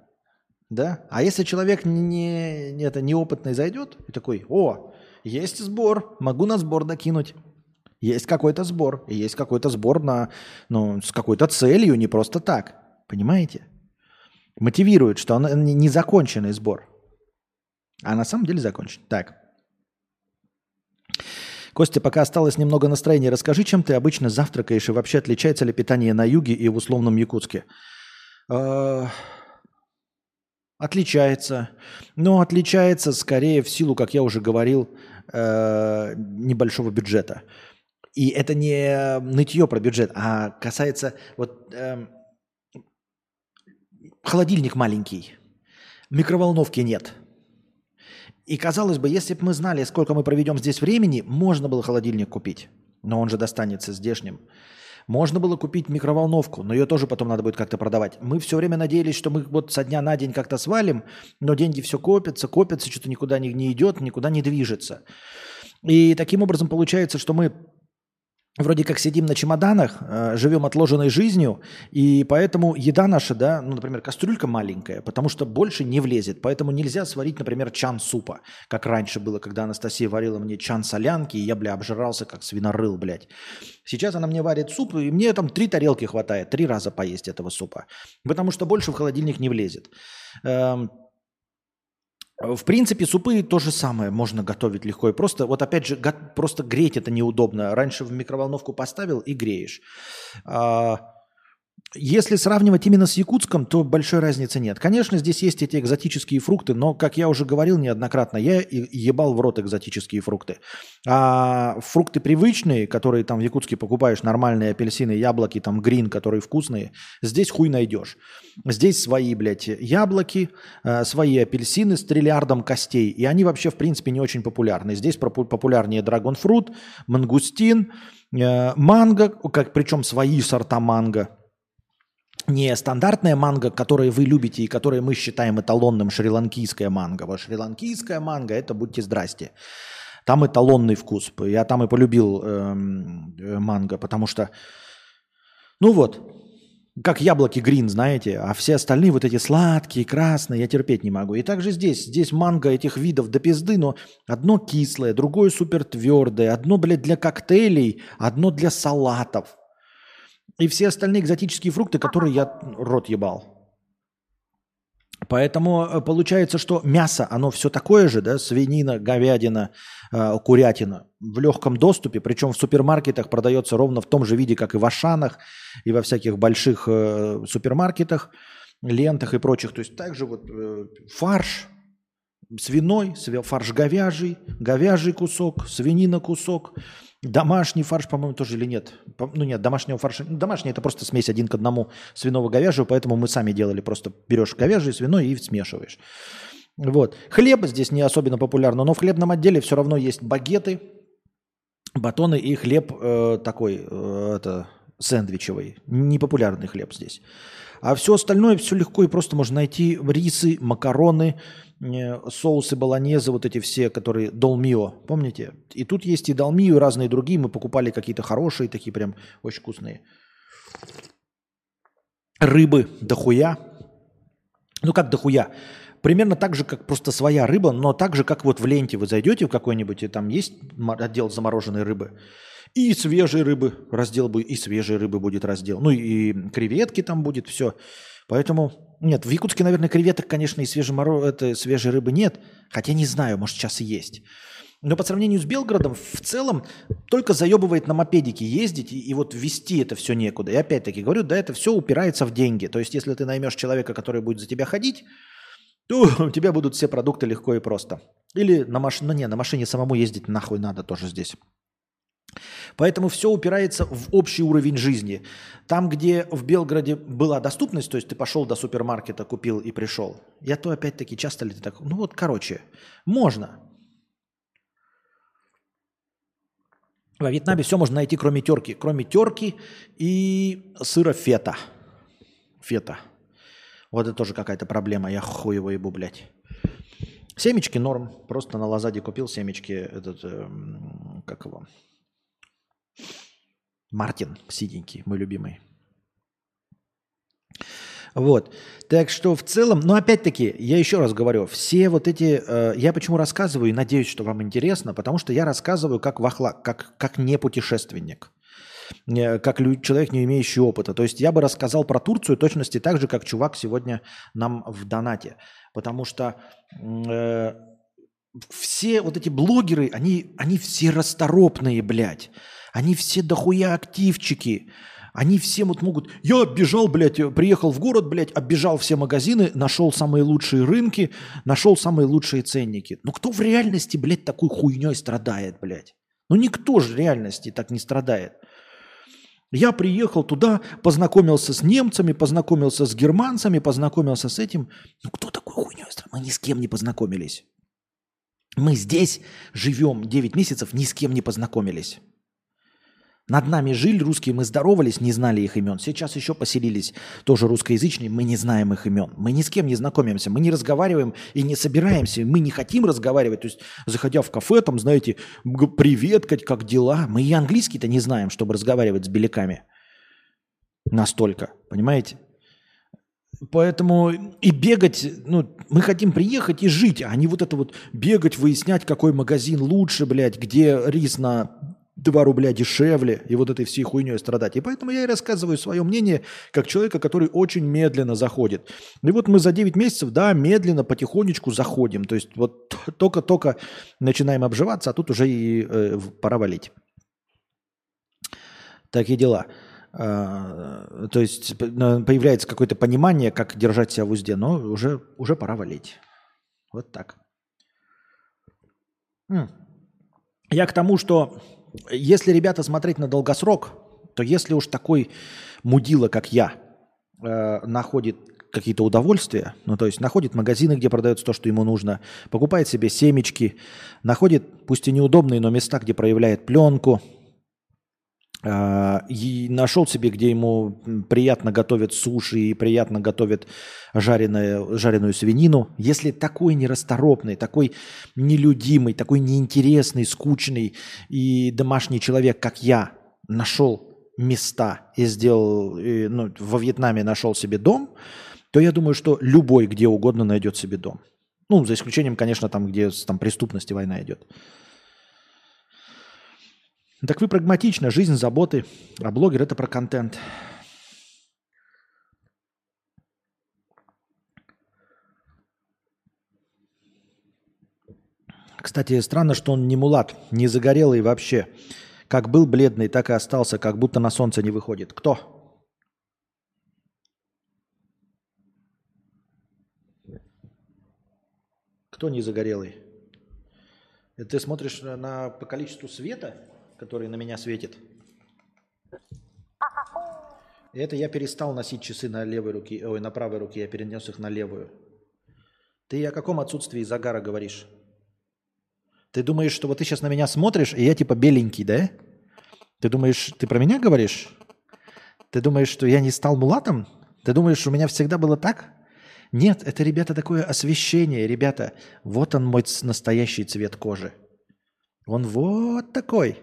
Да? А если человек не, не, это, неопытный зайдет и такой, о, есть сбор, могу на сбор докинуть. Есть какой-то сбор, и есть какой-то сбор на, ну, с какой-то целью, не просто так. Понимаете? Мотивирует, что он не законченный сбор. А на самом деле закончен. Так. Костя, пока осталось немного настроения, расскажи, чем ты обычно завтракаешь и вообще отличается ли питание на юге и в условном Якутске? А, отличается. Но отличается скорее в силу, как я уже говорил, э, небольшого бюджета. И это не нытье про бюджет, а касается вот эм, холодильник маленький, микроволновки нет. И казалось бы, если бы мы знали, сколько мы проведем здесь времени, можно было холодильник купить. Но он же достанется здешним. Можно было купить микроволновку, но ее тоже потом надо будет как-то продавать. Мы все время надеялись, что мы вот со дня на день как-то свалим, но деньги все копятся, копятся, что-то никуда не, не идет, никуда не движется. И таким образом получается, что мы вроде как сидим на чемоданах, э, живем отложенной жизнью, и поэтому еда наша, да, ну, например, кастрюлька маленькая, потому что больше не влезет. Поэтому нельзя сварить, например, чан супа, как раньше было, когда Анастасия варила мне чан солянки, и я, бля, обжирался как свинорыл, блядь. Сейчас она мне варит суп, и мне там три тарелки хватает, три раза поесть этого супа, потому что больше в холодильник не влезет. Эм, в принципе, супы то же самое можно готовить легко. И просто, вот опять же, просто греть это неудобно. Раньше в микроволновку поставил и греешь. А, Если сравнивать именно с Якутском, то большой разницы нет. Конечно, здесь есть эти экзотические фрукты, но, как я уже говорил неоднократно, я ебал в рот экзотические фрукты. А фрукты привычные, которые там в Якутске покупаешь, нормальные апельсины, яблоки, там грин, которые вкусные, здесь хуй найдешь. Здесь свои, блядь, яблоки, э, свои апельсины с триллиардом костей. И они вообще, в принципе, не очень популярны. Здесь популярнее драгонфрут, мангустин, э, манго, как, причем свои сорта манго – не стандартная манго, которую вы любите и которую мы считаем эталонным шри-ланкийская манго. Вот шри-ланкийская манго – это будьте здрасте. Там эталонный вкус. Я там и полюбил эм, э, манго, потому что, ну вот, как яблоки грин, знаете, а все остальные вот эти сладкие, красные, я терпеть не могу. И также здесь, здесь манго этих видов до пизды, но одно кислое, другое супер твердое, одно, блядь, для коктейлей, одно для салатов – и все остальные экзотические фрукты, которые я рот ебал. Поэтому э, получается, что мясо, оно все такое же, да, свинина, говядина, э, курятина в легком доступе, причем в супермаркетах продается ровно в том же виде, как и в Ашанах, и во всяких больших э, супермаркетах, лентах и прочих. То есть также вот э, фарш свиной, фарш говяжий, говяжий кусок, свинина кусок, Домашний фарш, по-моему, тоже или нет? Ну нет, домашнего фарша. Ну, домашний это просто смесь один к одному свиного говяжьего, поэтому мы сами делали. Просто берешь говяжий, свиной и смешиваешь. Вот. Хлеб здесь не особенно популярно, но в хлебном отделе все равно есть багеты, батоны и хлеб э, такой, э, это сэндвичевый. Непопулярный хлеб здесь. А все остальное все легко и просто можно найти. Рисы, макароны, соусы баланезы, вот эти все, которые долмио, помните? И тут есть и долмио, и разные другие. Мы покупали какие-то хорошие, такие прям очень вкусные. Рыбы дохуя. Ну как дохуя? Примерно так же, как просто своя рыба, но так же, как вот в ленте вы зайдете в какой-нибудь, и там есть отдел замороженной рыбы. И свежей рыбы раздел будет, и свежей рыбы будет раздел. Ну и креветки там будет, все. Поэтому, нет, в Якутске, наверное, креветок, конечно, и свежеморо... это, свежей рыбы нет. Хотя не знаю, может, сейчас и есть. Но по сравнению с Белгородом, в целом, только заебывает на мопедике ездить и, и вот вести это все некуда. И опять-таки говорю, да, это все упирается в деньги. То есть, если ты наймешь человека, который будет за тебя ходить, то у тебя будут все продукты легко и просто. Или на машине, ну не, на машине самому ездить нахуй надо тоже здесь. Поэтому все упирается в общий уровень жизни. Там, где в Белгороде была доступность, то есть ты пошел до супермаркета, купил и пришел, я то опять-таки часто ли ты так, ну вот, короче, можно. Во Вьетнаме все можно найти, кроме терки. Кроме терки и сыра фета. Фета. Вот это тоже какая-то проблема. Я хуй его ебу, блядь. Семечки норм. Просто на Лазаде купил семечки. Этот, э, как его, Мартин, сиденький, мой любимый. Вот. Так что в целом, но опять-таки, я еще раз говорю, все вот эти, э, я почему рассказываю и надеюсь, что вам интересно, потому что я рассказываю как вахлак, как, как не путешественник, э, как человек, не имеющий опыта. То есть я бы рассказал про Турцию точности так же, как чувак сегодня нам в донате. Потому что э, все вот эти блогеры, они, они все расторопные, блядь. Они все дохуя активчики. Они все вот могут... Я бежал, блядь, приехал в город, блядь, оббежал все магазины, нашел самые лучшие рынки, нашел самые лучшие ценники. Ну кто в реальности, блядь, такой хуйней страдает, блядь? Ну никто же в реальности так не страдает. Я приехал туда, познакомился с немцами, познакомился с германцами, познакомился с этим. Ну кто такой хуйней? Мы ни с кем не познакомились. Мы здесь живем 9 месяцев, ни с кем не познакомились. Над нами жили русские, мы здоровались, не знали их имен. Сейчас еще поселились тоже русскоязычные, мы не знаем их имен. Мы ни с кем не знакомимся, мы не разговариваем и не собираемся, мы не хотим разговаривать. То есть, заходя в кафе, там, знаете, привет, как, дела. Мы и английский-то не знаем, чтобы разговаривать с беляками. Настолько, понимаете? Поэтому и бегать, ну, мы хотим приехать и жить, а не вот это вот бегать, выяснять, какой магазин лучше, блядь, где рис на 2 рубля дешевле и вот этой всей хуйней страдать. И поэтому я и рассказываю свое мнение как человека, который очень медленно заходит. И вот мы за 9 месяцев, да, медленно, потихонечку заходим. То есть вот только-только начинаем обживаться, а тут уже и э, пора валить. Такие дела. Э, то есть появляется какое-то понимание, как держать себя в узде, но уже, уже пора валить. Вот так. Я к тому, что если, ребята, смотреть на долгосрок, то если уж такой мудила, как я, э, находит какие-то удовольствия, ну то есть находит магазины, где продается то, что ему нужно, покупает себе семечки, находит, пусть и неудобные, но места, где проявляет пленку, и нашел себе, где ему приятно готовят суши и приятно готовят жареное, жареную свинину. Если такой нерасторопный, такой нелюдимый, такой неинтересный, скучный и домашний человек, как я, нашел места и сделал, и, ну, во Вьетнаме нашел себе дом, то я думаю, что любой где угодно найдет себе дом. Ну, за исключением, конечно, там, где там преступность и война идет. Так вы прагматично, жизнь, заботы, а блогер это про контент. Кстати, странно, что он не мулат, не загорелый вообще. Как был бледный, так и остался, как будто на солнце не выходит. Кто? Кто не загорелый? Это ты смотришь на, по количеству света, который на меня светит? Это я перестал носить часы на левой руке, ой, на правой руке, я перенес их на левую. Ты о каком отсутствии загара говоришь? Ты думаешь, что вот ты сейчас на меня смотришь, и я типа беленький, да? Ты думаешь, ты про меня говоришь? Ты думаешь, что я не стал мулатом? Ты думаешь, у меня всегда было так? Нет, это, ребята, такое освещение. Ребята, вот он мой настоящий цвет кожи. Он вот такой.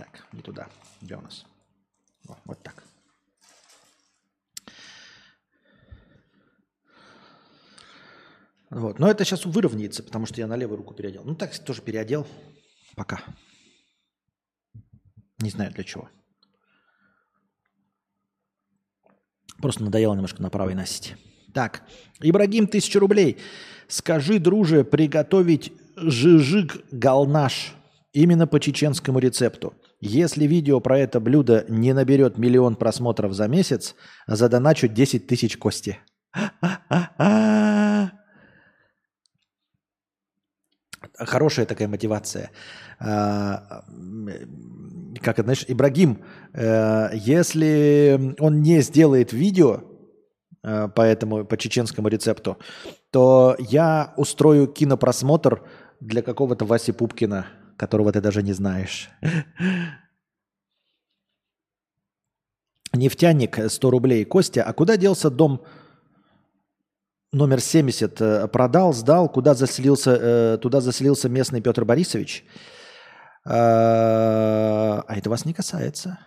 Так, не туда. Где у нас? О, вот так. Вот. Но это сейчас выровняется, потому что я на левую руку переодел. Ну, так тоже переодел. Пока. Не знаю для чего. Просто надоело немножко на правой носить. Так, Ибрагим, тысяча рублей. Скажи, друже, приготовить жижик галнаш именно по чеченскому рецепту. Если видео про это блюдо не наберет миллион просмотров за месяц, задоначу 10 тысяч кости. хорошая такая мотивация. А, как это, знаешь, Ибрагим, э, если он не сделает видео э, по этому, по чеченскому рецепту, то я устрою кинопросмотр для какого-то Васи Пупкина, которого ты даже не знаешь. Нефтяник 100 рублей. Костя, а куда делся дом номер 70 э, продал, сдал, куда заселился, э, туда заселился местный Петр Борисович. А это вас не касается.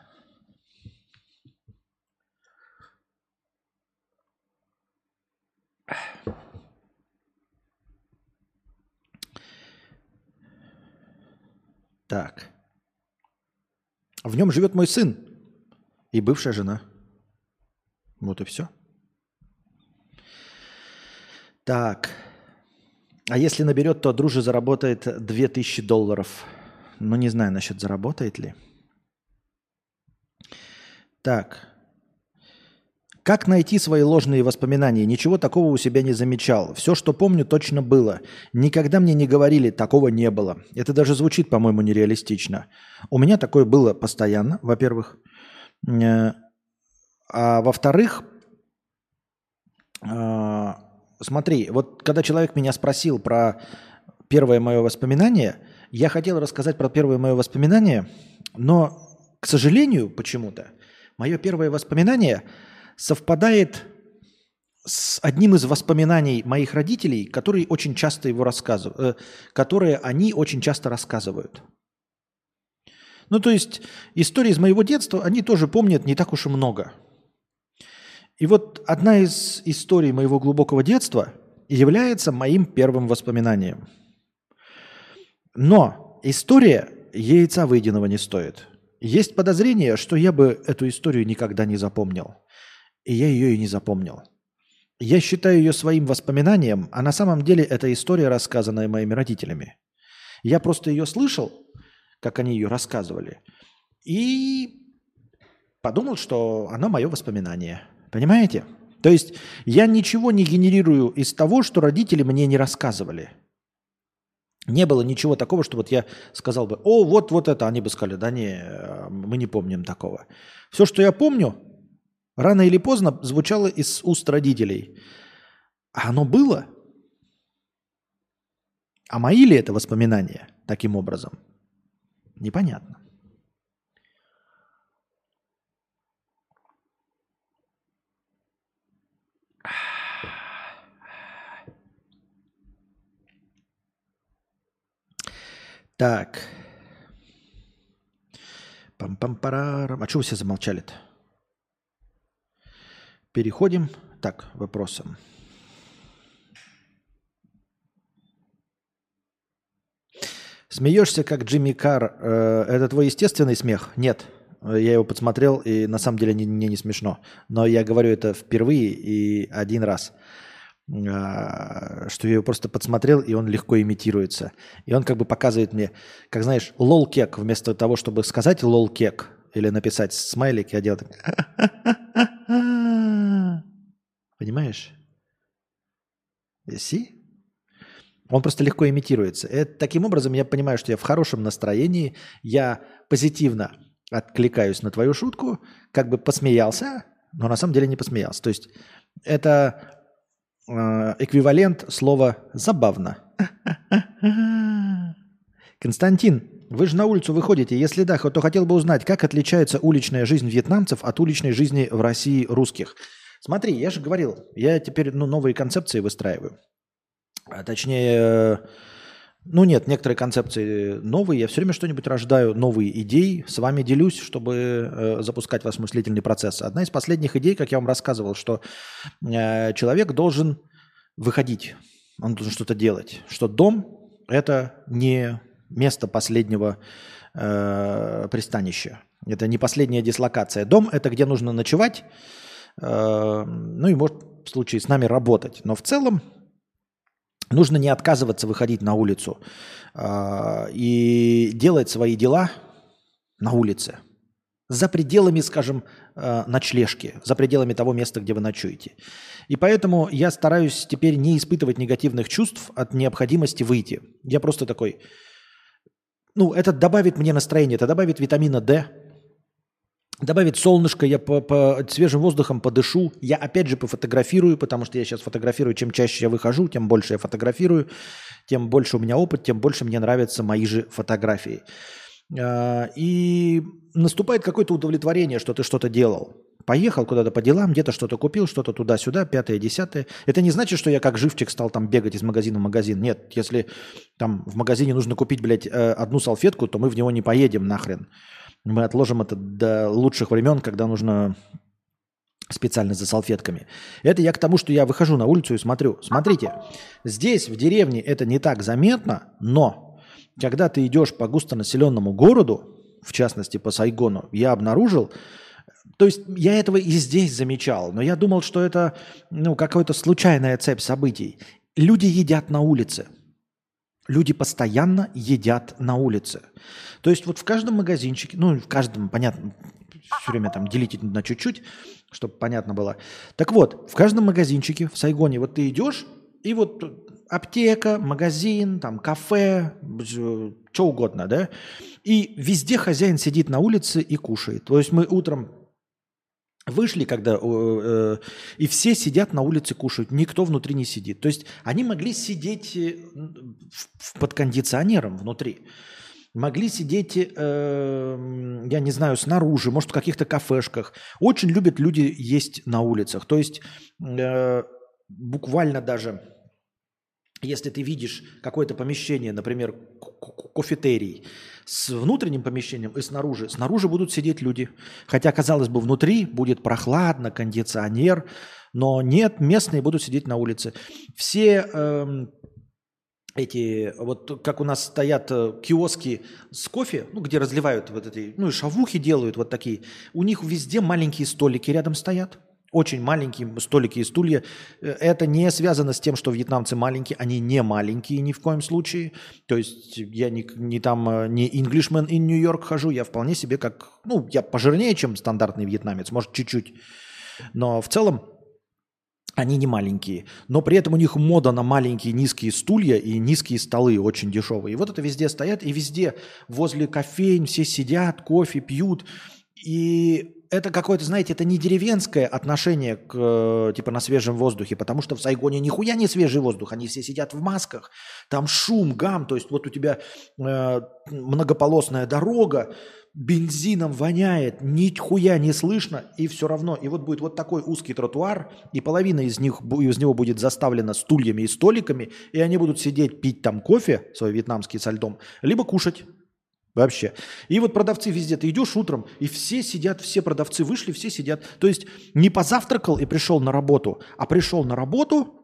Так. В нем живет мой сын и бывшая жена. Вот и все. Так. А если наберет, то друже заработает 2000 долларов. Ну, не знаю насчет заработает ли. Так. Как найти свои ложные воспоминания? Ничего такого у себя не замечал. Все, что помню, точно было. Никогда мне не говорили, такого не было. Это даже звучит, по-моему, нереалистично. У меня такое было постоянно, во-первых. Э, а во-вторых, а, Смотри, вот когда человек меня спросил про первое мое воспоминание, я хотел рассказать про первое мое воспоминание, но, к сожалению, почему-то, мое первое воспоминание совпадает с одним из воспоминаний моих родителей, которые очень часто его рассказывают, э, которые они очень часто рассказывают. Ну, то есть истории из моего детства они тоже помнят не так уж и много – и вот одна из историй моего глубокого детства является моим первым воспоминанием. Но история яйца выеденного не стоит. Есть подозрение, что я бы эту историю никогда не запомнил. И я ее и не запомнил. Я считаю ее своим воспоминанием, а на самом деле это история, рассказанная моими родителями. Я просто ее слышал, как они ее рассказывали, и подумал, что она мое воспоминание. Понимаете? То есть я ничего не генерирую из того, что родители мне не рассказывали. Не было ничего такого, что вот я сказал бы, о, вот, вот это. Они бы сказали, да не, мы не помним такого. Все, что я помню, рано или поздно звучало из уст родителей. А оно было? А мои ли это воспоминания таким образом? Непонятно. Так. Пам-пам-парарам. А что вы все замолчали-то? Переходим так, вопросом. Смеешься, как Джимми Карр. Э, это твой естественный смех? Нет. Я его подсмотрел, и на самом деле мне не смешно. Но я говорю это впервые и один раз. А, что я его просто подсмотрел, и он легко имитируется. И он как бы показывает мне, как знаешь, лол-кек, вместо того, чтобы сказать лол-кек или написать смайлик, я делаю так. Понимаешь? See? Он просто легко имитируется. И таким образом я понимаю, что я в хорошем настроении, я позитивно откликаюсь на твою шутку, как бы посмеялся, но на самом деле не посмеялся. То есть это Э, эквивалент слова «забавно». Константин, вы же на улицу выходите. Если да, то хотел бы узнать, как отличается уличная жизнь вьетнамцев от уличной жизни в России русских. Смотри, я же говорил, я теперь ну, новые концепции выстраиваю. А точнее, ну нет, некоторые концепции новые, я все время что-нибудь рождаю, новые идеи, с вами делюсь, чтобы э, запускать ваш мыслительный процесс. Одна из последних идей, как я вам рассказывал, что э, человек должен выходить, он должен что-то делать, что дом – это не место последнего э, пристанища, это не последняя дислокация. Дом – это где нужно ночевать, э, ну и может в случае с нами работать. Но в целом нужно не отказываться выходить на улицу э, и делать свои дела на улице. За пределами, скажем, э, ночлежки, за пределами того места, где вы ночуете. И поэтому я стараюсь теперь не испытывать негативных чувств от необходимости выйти. Я просто такой, ну, это добавит мне настроение, это добавит витамина D, добавить солнышко, я по, по свежим воздухом подышу, я опять же пофотографирую, потому что я сейчас фотографирую, чем чаще я выхожу, тем больше я фотографирую, тем больше у меня опыт, тем больше мне нравятся мои же фотографии. А, и наступает какое-то удовлетворение, что ты что-то делал. Поехал куда-то по делам, где-то что-то купил, что-то туда-сюда, пятое, десятое. Это не значит, что я как живчик стал там бегать из магазина в магазин. Нет, если там в магазине нужно купить, блядь, э, одну салфетку, то мы в него не поедем нахрен. Мы отложим это до лучших времен, когда нужно специально за салфетками. Это я к тому, что я выхожу на улицу и смотрю. Смотрите, здесь в деревне это не так заметно, но когда ты идешь по густонаселенному городу, в частности по Сайгону, я обнаружил, то есть я этого и здесь замечал, но я думал, что это ну, какая-то случайная цепь событий. Люди едят на улице. Люди постоянно едят на улице. То есть вот в каждом магазинчике, ну, в каждом, понятно, все время там делите на чуть-чуть, чтобы понятно было. Так вот, в каждом магазинчике в Сайгоне вот ты идешь, и вот аптека, магазин, там кафе, что угодно, да, и везде хозяин сидит на улице и кушает. То есть мы утром Вышли, когда э, и все сидят на улице кушают, никто внутри не сидит. То есть они могли сидеть э, под кондиционером внутри могли сидеть, э, я не знаю, снаружи, может, в каких-то кафешках. Очень любят люди есть на улицах. То есть э, буквально даже, если ты видишь какое-то помещение, например, кофетерий, с внутренним помещением и снаружи, снаружи будут сидеть люди. Хотя, казалось бы, внутри будет прохладно, кондиционер, но нет, местные будут сидеть на улице. Все э, эти, вот как у нас стоят э, киоски с кофе, ну, где разливают вот эти, ну, и шавухи делают вот такие, у них везде маленькие столики рядом стоят, Очень маленькие столики и стулья. Э, это не связано с тем, что вьетнамцы маленькие. Они не маленькие ни в коем случае. То есть я не, не там, э, не Englishman in New York хожу. Я вполне себе как... Ну, я пожирнее, чем стандартный вьетнамец. Может, чуть-чуть. Но в целом они не маленькие, но при этом у них мода на маленькие низкие стулья и низкие столы очень дешевые. И вот это везде стоят, и везде возле кофейн все сидят, кофе пьют. И это какое-то, знаете, это не деревенское отношение к, э, типа, на свежем воздухе, потому что в Сайгоне нихуя не свежий воздух, они все сидят в масках, там шум, гам, то есть вот у тебя э, многополосная дорога, бензином воняет, нихуя не слышно, и все равно. И вот будет вот такой узкий тротуар, и половина из, них, из него будет заставлена стульями и столиками, и они будут сидеть, пить там кофе, свой вьетнамский со льдом, либо кушать. Вообще. И вот продавцы везде, ты идешь утром, и все сидят, все продавцы вышли, все сидят. То есть не позавтракал и пришел на работу, а пришел на работу,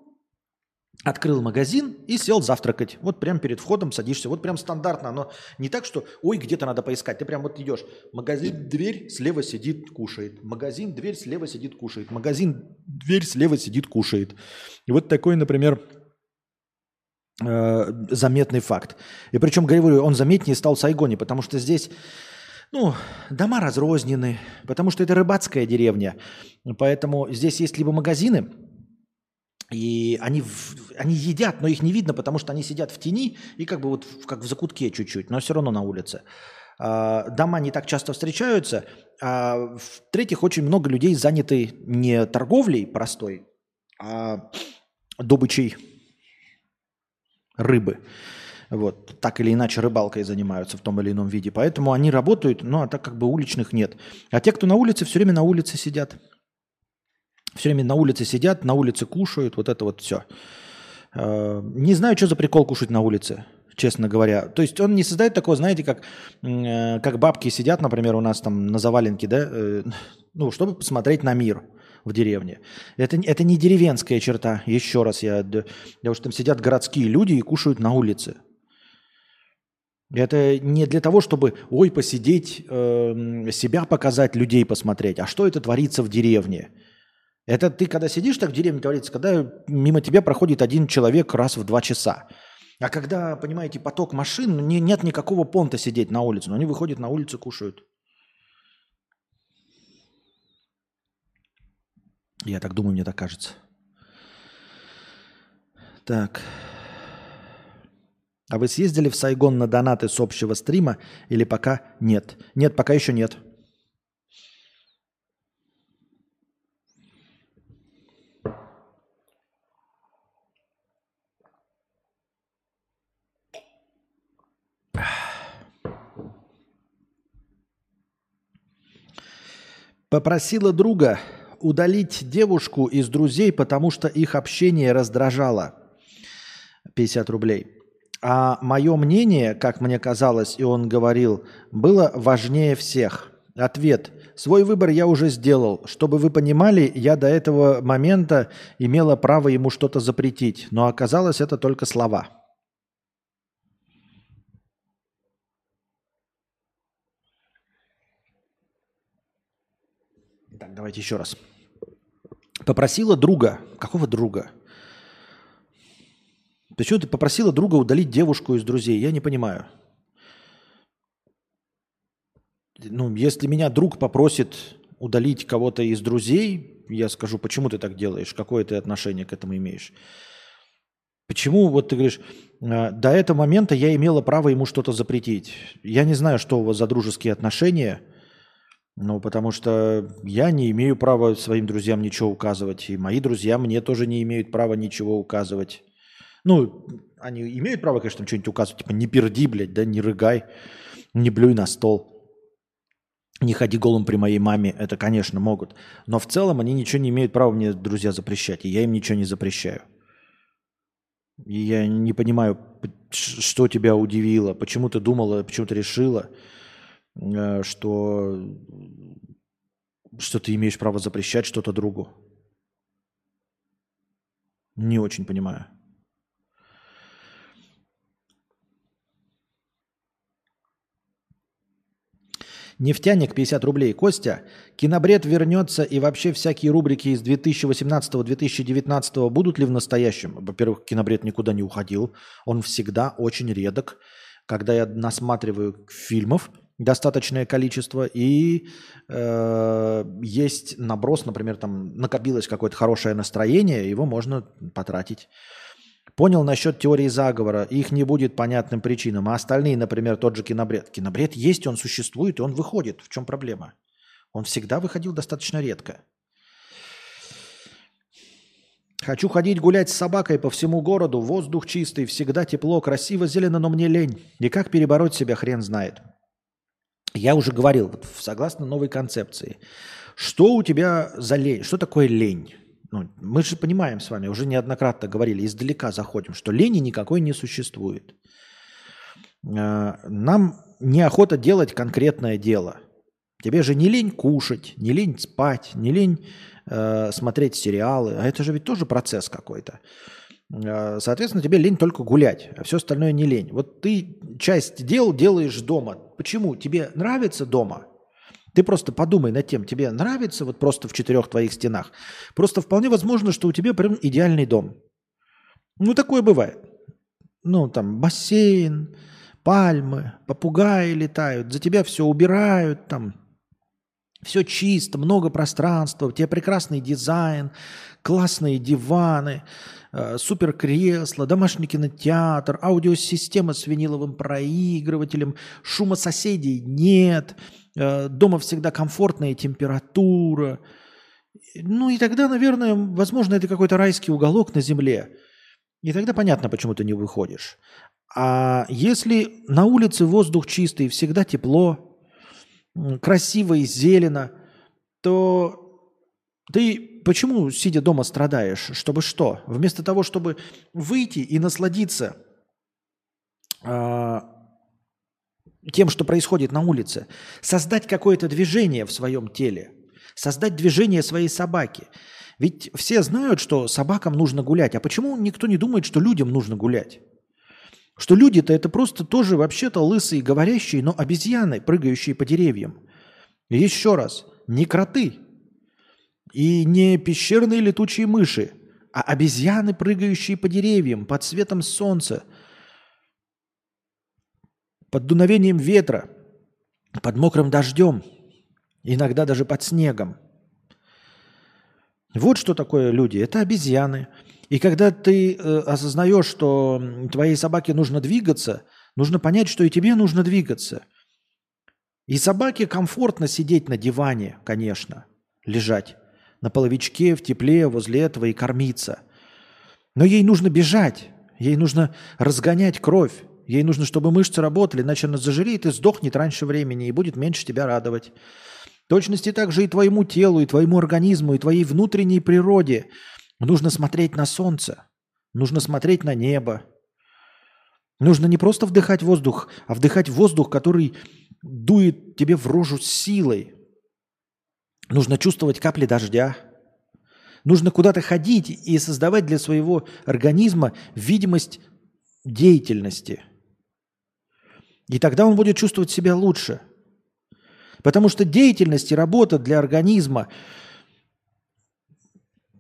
открыл магазин и сел завтракать. Вот прям перед входом садишься. Вот прям стандартно. Оно не так, что ой, где-то надо поискать. Ты прям вот идешь. Магазин, дверь, слева сидит, кушает. Магазин, дверь, слева сидит, кушает. Магазин, дверь, слева сидит, кушает. И вот такой, например, заметный факт. И причем, говорю, он заметнее стал в Сайгоне, потому что здесь ну, дома разрознены, потому что это рыбацкая деревня. Поэтому здесь есть либо магазины, и они, они едят, но их не видно, потому что они сидят в тени и как бы вот как в закутке чуть-чуть, но все равно на улице. А, дома не так часто встречаются. А в-третьих, очень много людей заняты не торговлей простой, а добычей рыбы. Вот, так или иначе рыбалкой занимаются в том или ином виде. Поэтому они работают, ну а так как бы уличных нет. А те, кто на улице, все время на улице сидят. Все время на улице сидят, на улице кушают, вот это вот все. Э, не знаю, что за прикол кушать на улице, честно говоря. То есть он не создает такого, знаете, как, э, как бабки сидят, например, у нас там на заваленке, да, э, ну, чтобы посмотреть на мир в деревне. Это, это не деревенская черта, еще раз я, потому что там сидят городские люди и кушают на улице. Это не для того, чтобы, ой, посидеть, э, себя показать, людей посмотреть, а что это творится в деревне – это ты, когда сидишь так в деревне, говорится, когда мимо тебя проходит один человек раз в два часа. А когда, понимаете, поток машин, не, нет никакого понта сидеть на улице, но они выходят на улицу, кушают. Я так думаю, мне так кажется. Так. А вы съездили в Сайгон на донаты с общего стрима или пока нет? Нет, пока еще нет. Попросила друга удалить девушку из друзей, потому что их общение раздражало. 50 рублей. А мое мнение, как мне казалось, и он говорил, было важнее всех. Ответ. Свой выбор я уже сделал. Чтобы вы понимали, я до этого момента имела право ему что-то запретить, но оказалось это только слова. Так, давайте еще раз. Попросила друга. Какого друга? Почему ты попросила друга удалить девушку из друзей? Я не понимаю. Ну, если меня друг попросит удалить кого-то из друзей, я скажу, почему ты так делаешь, какое ты отношение к этому имеешь. Почему, вот ты говоришь, «А, до этого момента я имела право ему что-то запретить. Я не знаю, что у вас за дружеские отношения – ну, потому что я не имею права своим друзьям ничего указывать, и мои друзья мне тоже не имеют права ничего указывать. Ну, они имеют право, конечно, что-нибудь указывать, типа не перди, блядь, да, не рыгай, не блюй на стол, не ходи голым при моей маме, это, конечно, могут. Но в целом они ничего не имеют права мне, друзья, запрещать, и я им ничего не запрещаю. И я не понимаю, что тебя удивило, почему ты думала, почему ты решила – что, что ты имеешь право запрещать что-то другу. Не очень понимаю. Нефтяник 50 рублей. Костя, кинобред вернется и вообще всякие рубрики из 2018-2019 будут ли в настоящем? Во-первых, кинобред никуда не уходил. Он всегда очень редок. Когда я насматриваю фильмов, достаточное количество, и э, есть наброс, например, там накопилось какое-то хорошее настроение, его можно потратить. Понял насчет теории заговора, их не будет понятным причинам, а остальные, например, тот же кинобред. Кинобред есть, он существует, и он выходит. В чем проблема? Он всегда выходил достаточно редко. Хочу ходить гулять с собакой по всему городу, воздух чистый, всегда тепло, красиво, зелено, но мне лень. И как перебороть себя, хрен знает. Я уже говорил, вот, согласно новой концепции, что у тебя за лень, что такое лень? Ну, мы же понимаем с вами, уже неоднократно говорили, издалека заходим, что лени никакой не существует. А, нам неохота делать конкретное дело. Тебе же не лень кушать, не лень спать, не лень э, смотреть сериалы. А это же ведь тоже процесс какой-то. Э, соответственно, тебе лень только гулять, а все остальное не лень. Вот ты часть дел делаешь дома. Почему? Тебе нравится дома? Ты просто подумай над тем, тебе нравится вот просто в четырех твоих стенах. Просто вполне возможно, что у тебя прям идеальный дом. Ну, такое бывает. Ну, там бассейн, пальмы, попугаи летают, за тебя все убирают, там все чисто, много пространства, у тебя прекрасный дизайн, классные диваны, супер кресла, домашний кинотеатр, аудиосистема с виниловым проигрывателем, шума соседей нет – Э, дома всегда комфортная температура. Ну и тогда, наверное, возможно, это какой-то райский уголок на земле. И тогда понятно, почему ты не выходишь. А если на улице воздух чистый, всегда тепло, красиво и зелено, то ты почему, сидя дома, страдаешь? Чтобы что? Вместо того, чтобы выйти и насладиться а, тем, что происходит на улице, создать какое-то движение в своем теле, создать движение своей собаки. Ведь все знают, что собакам нужно гулять. А почему никто не думает, что людям нужно гулять? Что люди-то это просто тоже вообще-то лысые, говорящие, но обезьяны, прыгающие по деревьям. Еще раз, не кроты и не пещерные летучие мыши, а обезьяны, прыгающие по деревьям под светом солнца – под дуновением ветра, под мокрым дождем, иногда даже под снегом. Вот что такое люди. Это обезьяны. И когда ты э, осознаешь, что твоей собаке нужно двигаться, нужно понять, что и тебе нужно двигаться. И собаке комфортно сидеть на диване, конечно, лежать на половичке в тепле возле этого и кормиться. Но ей нужно бежать, ей нужно разгонять кровь, Ей нужно, чтобы мышцы работали, иначе она зажиреет и сдохнет раньше времени и будет меньше тебя радовать. В точности также и твоему телу, и твоему организму, и твоей внутренней природе нужно смотреть на солнце, нужно смотреть на небо. Нужно не просто вдыхать воздух, а вдыхать воздух, который дует тебе в рожу с силой. Нужно чувствовать капли дождя. Нужно куда-то ходить и создавать для своего организма видимость деятельности – и тогда он будет чувствовать себя лучше. Потому что деятельность и работа для организма,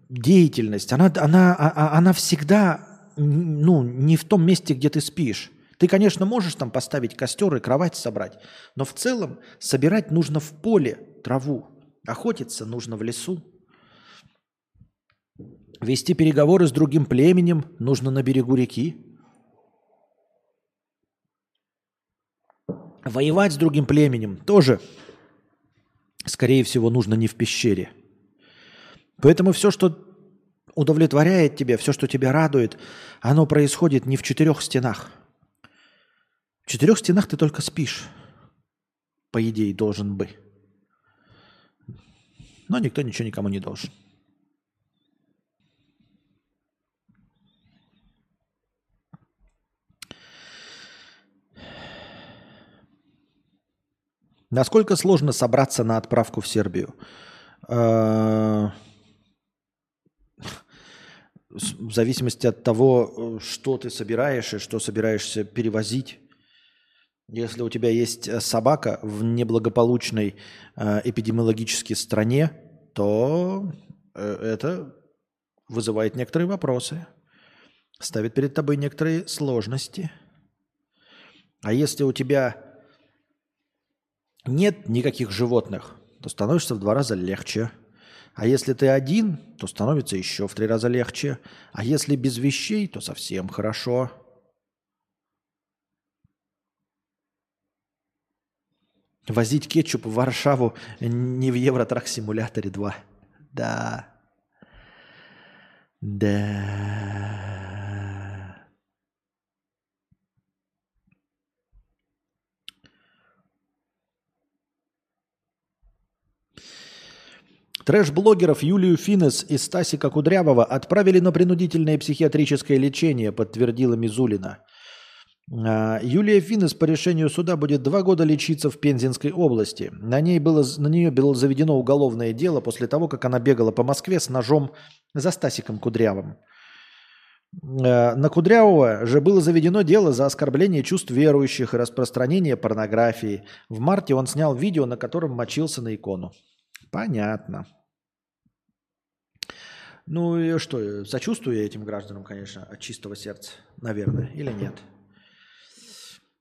деятельность, она, она, а, а, она всегда ну, не в том месте, где ты спишь. Ты, конечно, можешь там поставить костер и кровать собрать, но в целом собирать нужно в поле траву, охотиться нужно в лесу. Вести переговоры с другим племенем нужно на берегу реки. Воевать с другим племенем тоже, скорее всего, нужно не в пещере. Поэтому все, что удовлетворяет тебя, все, что тебя радует, оно происходит не в четырех стенах. В четырех стенах ты только спишь, по идее, должен бы. Но никто ничего никому не должен. Насколько сложно собраться на отправку в Сербию? А, в зависимости от того, что ты собираешь и что собираешься перевозить. Если у тебя есть э, собака в неблагополучной э, эпидемиологической стране, то э, это вызывает некоторые вопросы, ставит перед тобой некоторые сложности. А если у тебя нет никаких животных, то становишься в два раза легче. А если ты один, то становится еще в три раза легче. А если без вещей, то совсем хорошо. Возить кетчуп в Варшаву не в Евротрак симуляторе 2. Да. Да. Трэш-блогеров Юлию Финес и Стасика Кудрявого отправили на принудительное психиатрическое лечение, подтвердила Мизулина. А, Юлия Финес по решению суда будет два года лечиться в Пензенской области. На, ней было, на нее было заведено уголовное дело после того, как она бегала по Москве с ножом за Стасиком Кудрявым. А, на Кудрявого же было заведено дело за оскорбление чувств верующих и распространение порнографии. В марте он снял видео, на котором мочился на икону. Понятно. Ну и что, сочувствую я этим гражданам, конечно, от чистого сердца, наверное, или нет?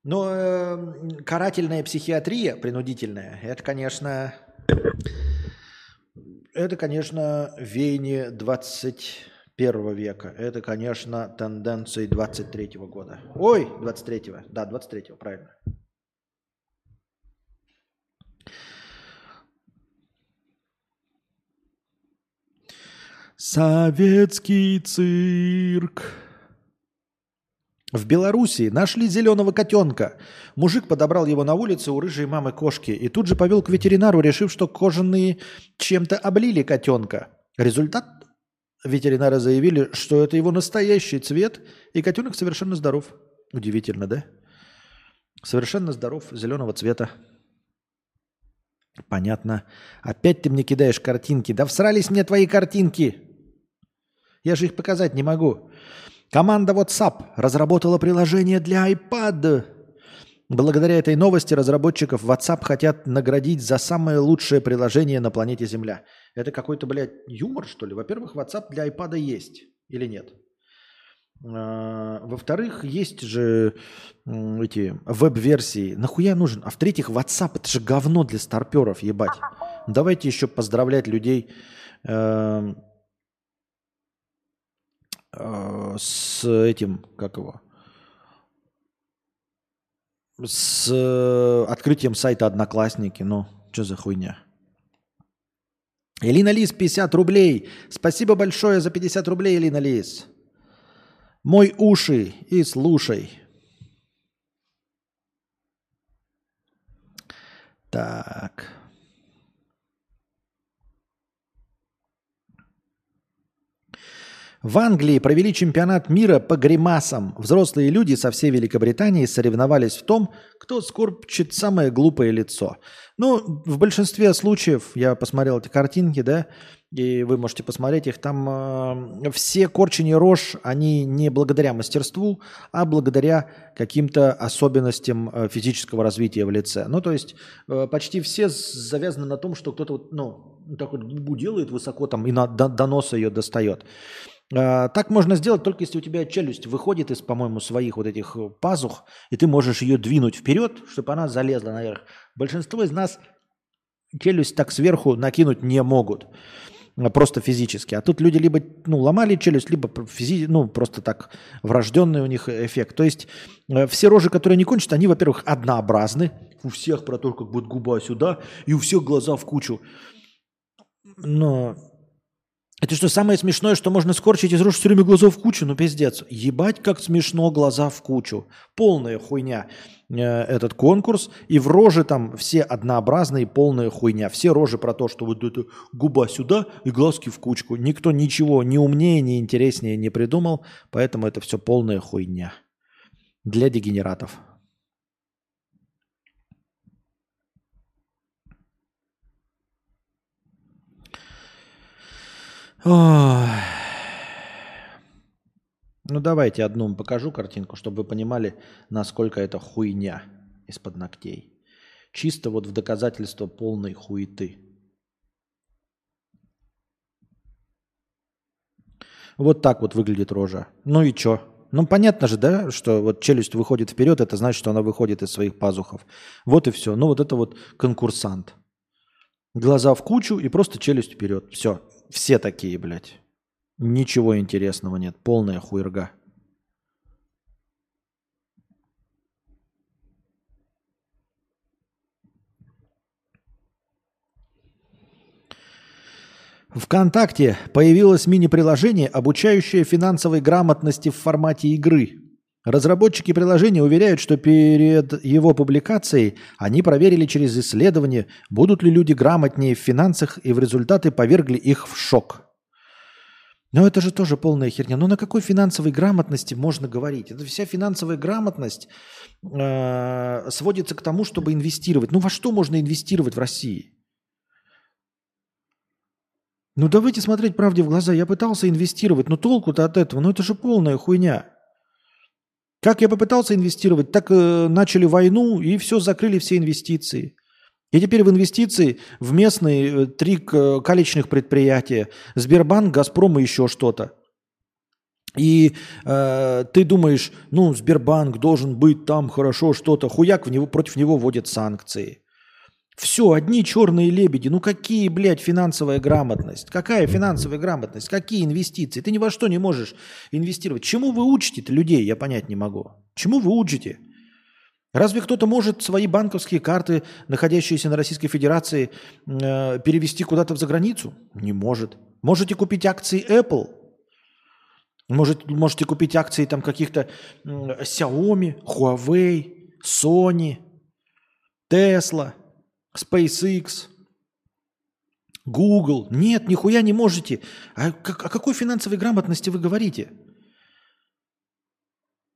Но э, карательная психиатрия принудительная, это, конечно, это, конечно, веяние 21 века. Это, конечно, тенденции 23 года. Ой, 23-го. Да, 23-го, правильно. Советский цирк. В Белоруссии нашли зеленого котенка. Мужик подобрал его на улице у рыжей мамы кошки и тут же повел к ветеринару, решив, что кожаные чем-то облили котенка. Результат? Ветеринары заявили, что это его настоящий цвет, и котенок совершенно здоров. Удивительно, да? Совершенно здоров, зеленого цвета. Понятно. Опять ты мне кидаешь картинки. Да всрались мне твои картинки. Я же их показать не могу. Команда WhatsApp разработала приложение для iPad. Благодаря этой новости разработчиков WhatsApp хотят наградить за самое лучшее приложение на планете Земля. Это какой-то, блядь, юмор, что ли? Во-первых, WhatsApp для iPad есть или нет? А, во-вторых, есть же эти веб-версии. Нахуя нужен? А в-третьих, WhatsApp это же говно для старперов, ебать. Давайте еще поздравлять людей э, Э, с этим, как его, с открытием сайта Одноклассники. Ну, что за хуйня? Элина Лис, 50 рублей. Спасибо большое за 50 рублей, Элина Лис. Мой уши и слушай. Так. В Англии провели чемпионат мира по гримасам. Взрослые люди со всей Великобритании соревновались в том, кто скорчит самое глупое лицо. Ну, в большинстве случаев, я посмотрел эти картинки, да, и вы можете посмотреть их, там э, все корчения рож, они не благодаря мастерству, а благодаря каким-то особенностям э, физического развития в лице. Ну, то есть э, почти все завязаны на том, что кто-то вот, ну, так вот губу делает высоко там и на, до, до носа ее достает. А, так можно сделать только если у тебя челюсть выходит из, по-моему, своих вот этих э, пазух, и ты можешь ее двинуть вперед, чтобы она залезла наверх. Большинство из нас челюсть так сверху накинуть не могут, а, просто физически. А тут люди либо ну, ломали челюсть, либо физи- ну, просто так врожденный у них эффект. То есть э, все рожи, которые не кончат, они, во-первых, однообразны. У всех про то, как будет губа сюда, и у всех глаза в кучу. Но это что, самое смешное, что можно скорчить из рож все время глаза в кучу? Ну, пиздец. Ебать, как смешно глаза в кучу. Полная хуйня э, этот конкурс. И в роже там все однообразные, полная хуйня. Все рожи про то, что вот это губа сюда и глазки в кучку. Никто ничего ни умнее, ни интереснее не придумал. Поэтому это все полная хуйня. Для дегенератов. Ну давайте одну покажу картинку, чтобы вы понимали, насколько это хуйня. из-под ногтей. Чисто вот в доказательство полной хуеты. Вот так вот выглядит рожа. Ну и чё? Ну понятно же, да, что вот челюсть выходит вперед, это значит, что она выходит из своих пазухов. Вот и все. Ну вот это вот конкурсант. Глаза в кучу и просто челюсть вперед. Все. Все такие, блядь. Ничего интересного нет. Полная хуерга. ВКонтакте появилось мини-приложение, обучающее финансовой грамотности в формате игры. Разработчики приложения уверяют, что перед его публикацией они проверили через исследование, будут ли люди грамотнее в финансах, и в результаты повергли их в шок. Но это же тоже полная херня. Ну на какой финансовой грамотности можно говорить? Это вся финансовая грамотность э, сводится к тому, чтобы инвестировать. Ну во что можно инвестировать в России? Ну давайте смотреть правде в глаза. Я пытался инвестировать, но толку-то от этого, ну это же полная хуйня. Как я попытался инвестировать, так э, начали войну и все, закрыли все инвестиции. И теперь в инвестиции в местные э, три калечных предприятия, Сбербанк, Газпром и еще что-то. И э, ты думаешь, ну, Сбербанк должен быть там хорошо что-то, хуяк в него, против него вводят санкции. Все, одни черные лебеди. Ну какие, блядь, финансовая грамотность? Какая финансовая грамотность? Какие инвестиции? Ты ни во что не можешь инвестировать. Чему вы учите-то людей, я понять не могу. Чему вы учите? Разве кто-то может свои банковские карты, находящиеся на Российской Федерации, э, перевести куда-то в заграницу? Не может. Можете купить акции Apple? Может, можете купить акции там каких-то Xiaomi, Huawei, Sony, Tesla – SpaceX, Google. Нет, нихуя не можете. А о какой финансовой грамотности вы говорите?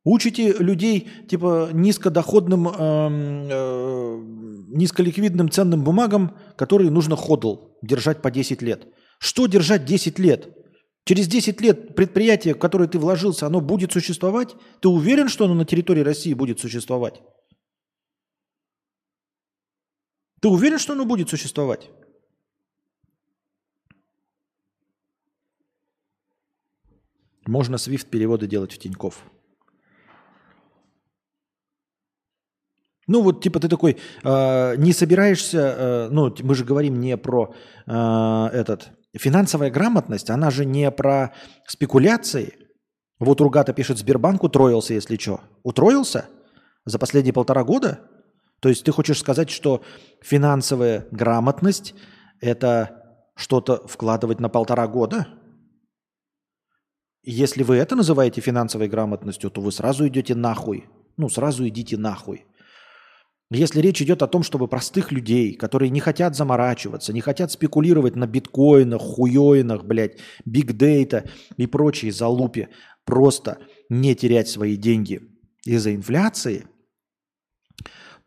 Учите людей типа низкодоходным, э, э, низколиквидным ценным бумагам, которые нужно ходл держать по 10 лет. Что держать 10 лет? Через 10 лет предприятие, в которое ты вложился, оно будет существовать? Ты уверен, что оно на территории России будет существовать? Ты уверен, что оно будет существовать? Можно Swift переводы делать в Тиньков. Ну вот типа ты такой э, не собираешься, э, ну мы же говорим не про э, этот финансовая грамотность, она же не про спекуляции. Вот Ругата пишет, Сбербанк утроился, если что. Утроился за последние полтора года? То есть ты хочешь сказать, что финансовая грамотность – это что-то вкладывать на полтора года? Если вы это называете финансовой грамотностью, то вы сразу идете нахуй. Ну, сразу идите нахуй. Если речь идет о том, чтобы простых людей, которые не хотят заморачиваться, не хотят спекулировать на биткоинах, хуёинах, блядь, бигдейта и прочие залупе, просто не терять свои деньги из-за инфляции –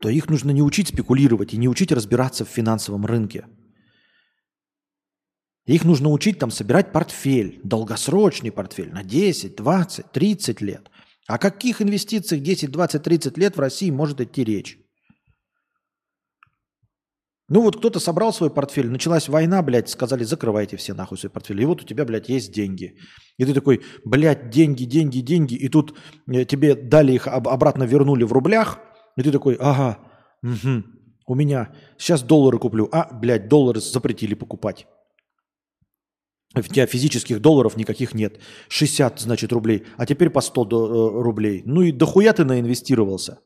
то их нужно не учить спекулировать и не учить разбираться в финансовом рынке. Их нужно учить там собирать портфель, долгосрочный портфель на 10, 20, 30 лет. О каких инвестициях 10, 20, 30 лет в России может идти речь? Ну вот кто-то собрал свой портфель, началась война, блядь, сказали, закрывайте все нахуй свои портфели. И вот у тебя, блядь, есть деньги. И ты такой, блядь, деньги, деньги, деньги. И тут э, тебе дали их, обратно вернули в рублях – и ты такой, ага, угу, у меня сейчас доллары куплю. А, блядь, доллары запретили покупать. У тебя физических долларов никаких нет. 60, значит, рублей. А теперь по 100 э, рублей. Ну и дохуя ты наинвестировался.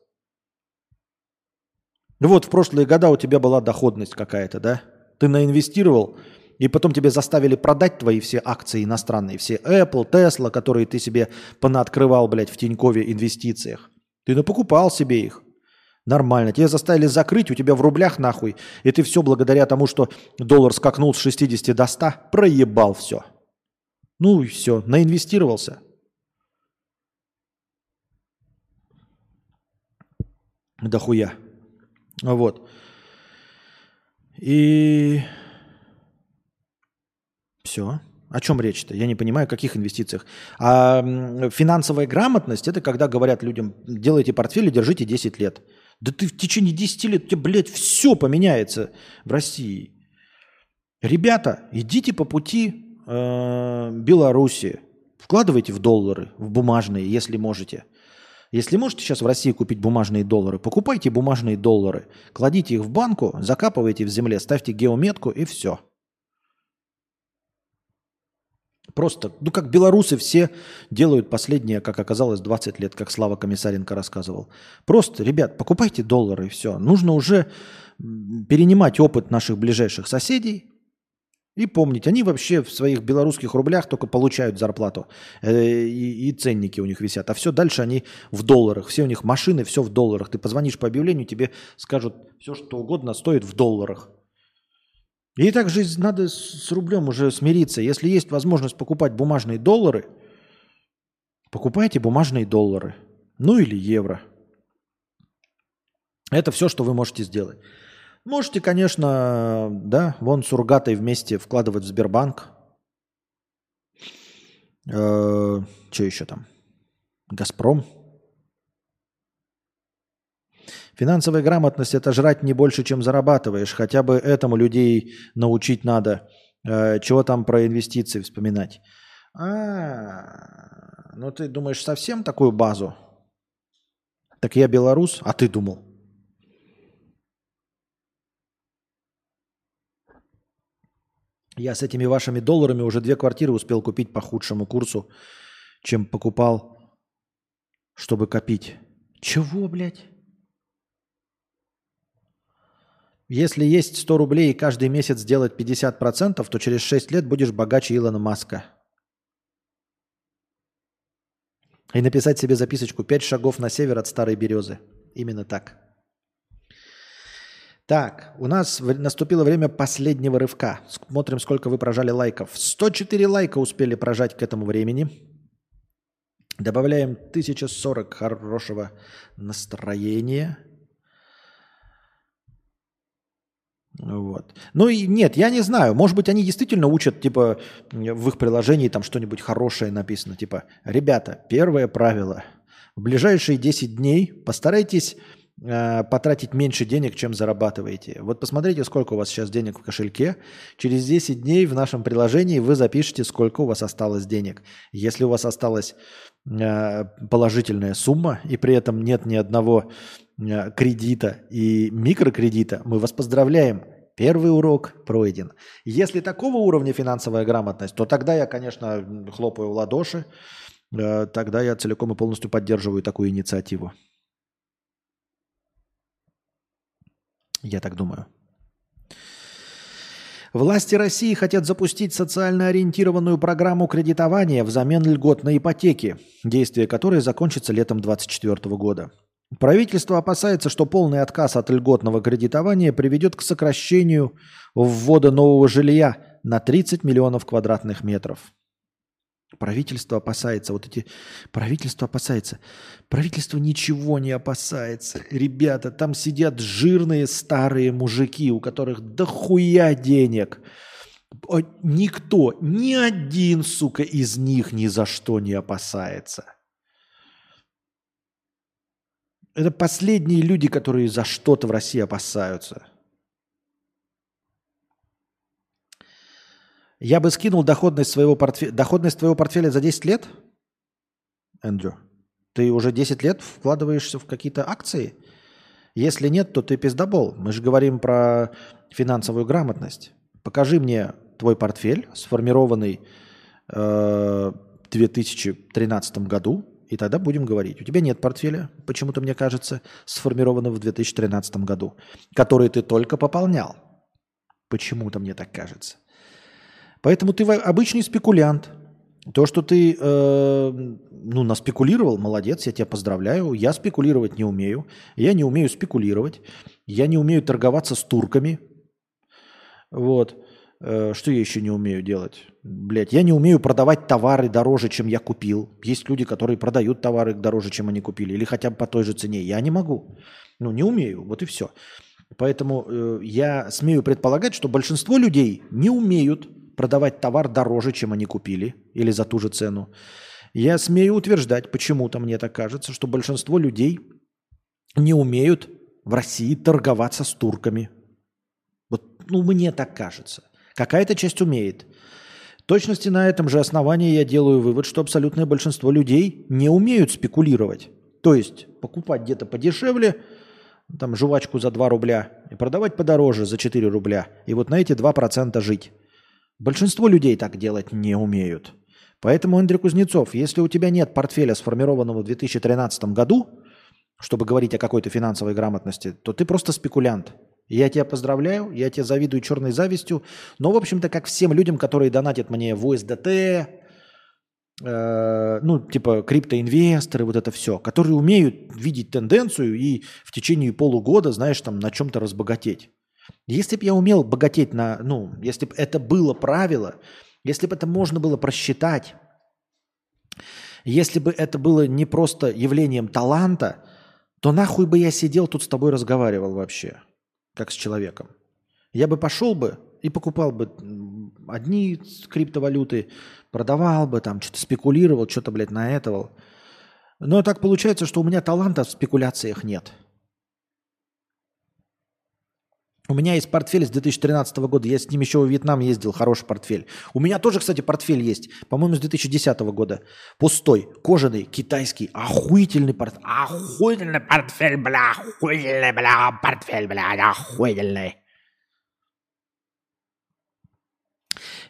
Вот в прошлые года у тебя была доходность какая-то, да? Ты наинвестировал, и потом тебе заставили продать твои все акции иностранные, все Apple, Tesla, которые ты себе понаоткрывал, блядь, в Тинькове инвестициях. Ты напокупал себе их. Нормально. Тебя заставили закрыть, у тебя в рублях нахуй. И ты все благодаря тому, что доллар скакнул с 60 до 100, проебал все. Ну и все, наинвестировался. Да хуя. Вот. И все. О чем речь-то? Я не понимаю, о каких инвестициях. А финансовая грамотность – это когда говорят людям, делайте портфель и держите 10 лет. Да ты в течение 10 лет, у тебя, блядь, все поменяется в России. Ребята, идите по пути э, Беларуси. Вкладывайте в доллары, в бумажные, если можете. Если можете сейчас в России купить бумажные доллары, покупайте бумажные доллары, кладите их в банку, закапывайте в земле, ставьте геометку и все. Просто, ну как белорусы все делают последние, как оказалось, 20 лет, как Слава Комиссаренко рассказывал. Просто, ребят, покупайте доллары и все. Нужно уже перенимать опыт наших ближайших соседей, и помнить, они вообще в своих белорусских рублях только получают зарплату. Э, и, и ценники у них висят. А все дальше они в долларах. Все у них машины, все в долларах. Ты позвонишь по объявлению, тебе скажут все, что угодно стоит в долларах. И так же надо с рублем уже смириться. Если есть возможность покупать бумажные доллары, покупайте бумажные доллары. Ну или евро. Это все, что вы можете сделать. Можете, конечно, да, вон с Ургатой вместе вкладывать в Сбербанк. Э, что еще там? Газпром. Финансовая грамотность – это жрать не больше, чем зарабатываешь. Хотя бы этому людей научить надо. Э, чего там про инвестиции вспоминать? А, ну ты думаешь совсем такую базу? Так я белорус, а ты думал? Я с этими вашими долларами уже две квартиры успел купить по худшему курсу, чем покупал, чтобы копить. Чего, блядь? Если есть 100 рублей и каждый месяц делать 50%, то через 6 лет будешь богаче Илона Маска. И написать себе записочку «Пять шагов на север от Старой Березы». Именно так. Так, у нас наступило время последнего рывка. Смотрим, сколько вы прожали лайков. 104 лайка успели прожать к этому времени. Добавляем 1040 хорошего настроения. Вот. Ну и нет, я не знаю. Может быть, они действительно учат, типа, в их приложении там что-нибудь хорошее написано. Типа, ребята, первое правило. В ближайшие 10 дней постарайтесь Э, потратить меньше денег, чем зарабатываете. Вот посмотрите, сколько у вас сейчас денег в кошельке. Через 10 дней в нашем приложении вы запишете, сколько у вас осталось денег. Если у вас осталась э, положительная сумма, и при этом нет ни одного кредита и микрокредита, мы вас поздравляем. Первый урок пройден. Если такого уровня финансовая грамотность, то тогда я, конечно, хлопаю в ладоши. Тогда я целиком и полностью поддерживаю такую инициативу. Я так думаю. Власти России хотят запустить социально ориентированную программу кредитования взамен льгот на ипотеки, действие которой закончится летом 2024 года. Правительство опасается, что полный отказ от льготного кредитования приведет к сокращению ввода нового жилья на 30 миллионов квадратных метров. Правительство опасается, вот эти... Правительство опасается. Правительство ничего не опасается. Ребята, там сидят жирные старые мужики, у которых дохуя денег. Никто, ни один, сука, из них ни за что не опасается. Это последние люди, которые за что-то в России опасаются. Я бы скинул доходность своего портфеля. Доходность твоего портфеля за 10 лет, Эндрю? Ты уже 10 лет вкладываешься в какие-то акции? Если нет, то ты пиздобол. Мы же говорим про финансовую грамотность. Покажи мне твой портфель, сформированный э, в 2013 году, и тогда будем говорить. У тебя нет портфеля, почему-то мне кажется, сформированного в 2013 году, который ты только пополнял. Почему-то мне так кажется. Поэтому ты обычный спекулянт. То, что ты э, ну, наспекулировал, молодец, я тебя поздравляю. Я спекулировать не умею. Я не умею спекулировать. Я не умею торговаться с турками. Вот. Э, что я еще не умею делать? Блять, я не умею продавать товары дороже, чем я купил. Есть люди, которые продают товары дороже, чем они купили. Или хотя бы по той же цене. Я не могу. Ну, не умею. Вот и все. Поэтому э, я смею предполагать, что большинство людей не умеют продавать товар дороже, чем они купили, или за ту же цену. Я смею утверждать, почему-то мне так кажется, что большинство людей не умеют в России торговаться с турками. Вот, ну, мне так кажется. Какая-то часть умеет. Точности на этом же основании я делаю вывод, что абсолютное большинство людей не умеют спекулировать. То есть покупать где-то подешевле, там жвачку за 2 рубля, и продавать подороже за 4 рубля. И вот на эти 2% жить. Большинство людей так делать не умеют. Поэтому, Андрей Кузнецов, если у тебя нет портфеля, сформированного в 2013 году, чтобы говорить о какой-то финансовой грамотности, то ты просто спекулянт. Я тебя поздравляю, я тебя завидую черной завистью. Но, в общем-то, как всем людям, которые донатят мне в USDT, э, ну, типа криптоинвесторы, вот это все, которые умеют видеть тенденцию и в течение полугода, знаешь, там на чем-то разбогатеть. Если бы я умел богатеть на, ну, если бы это было правило, если бы это можно было просчитать, если бы это было не просто явлением таланта, то нахуй бы я сидел тут с тобой разговаривал вообще как с человеком. Я бы пошел бы и покупал бы одни криптовалюты, продавал бы, там что-то спекулировал, что-то, блядь, на этого. Но так получается, что у меня таланта в спекуляциях нет. У меня есть портфель с 2013 года. Я с ним еще в Вьетнам ездил. Хороший портфель. У меня тоже, кстати, портфель есть. По-моему, с 2010 года. Пустой, кожаный, китайский. Охуительный портфель. Охуительный портфель, бля. Охуительный, бля. Портфель, бля. Охуительный.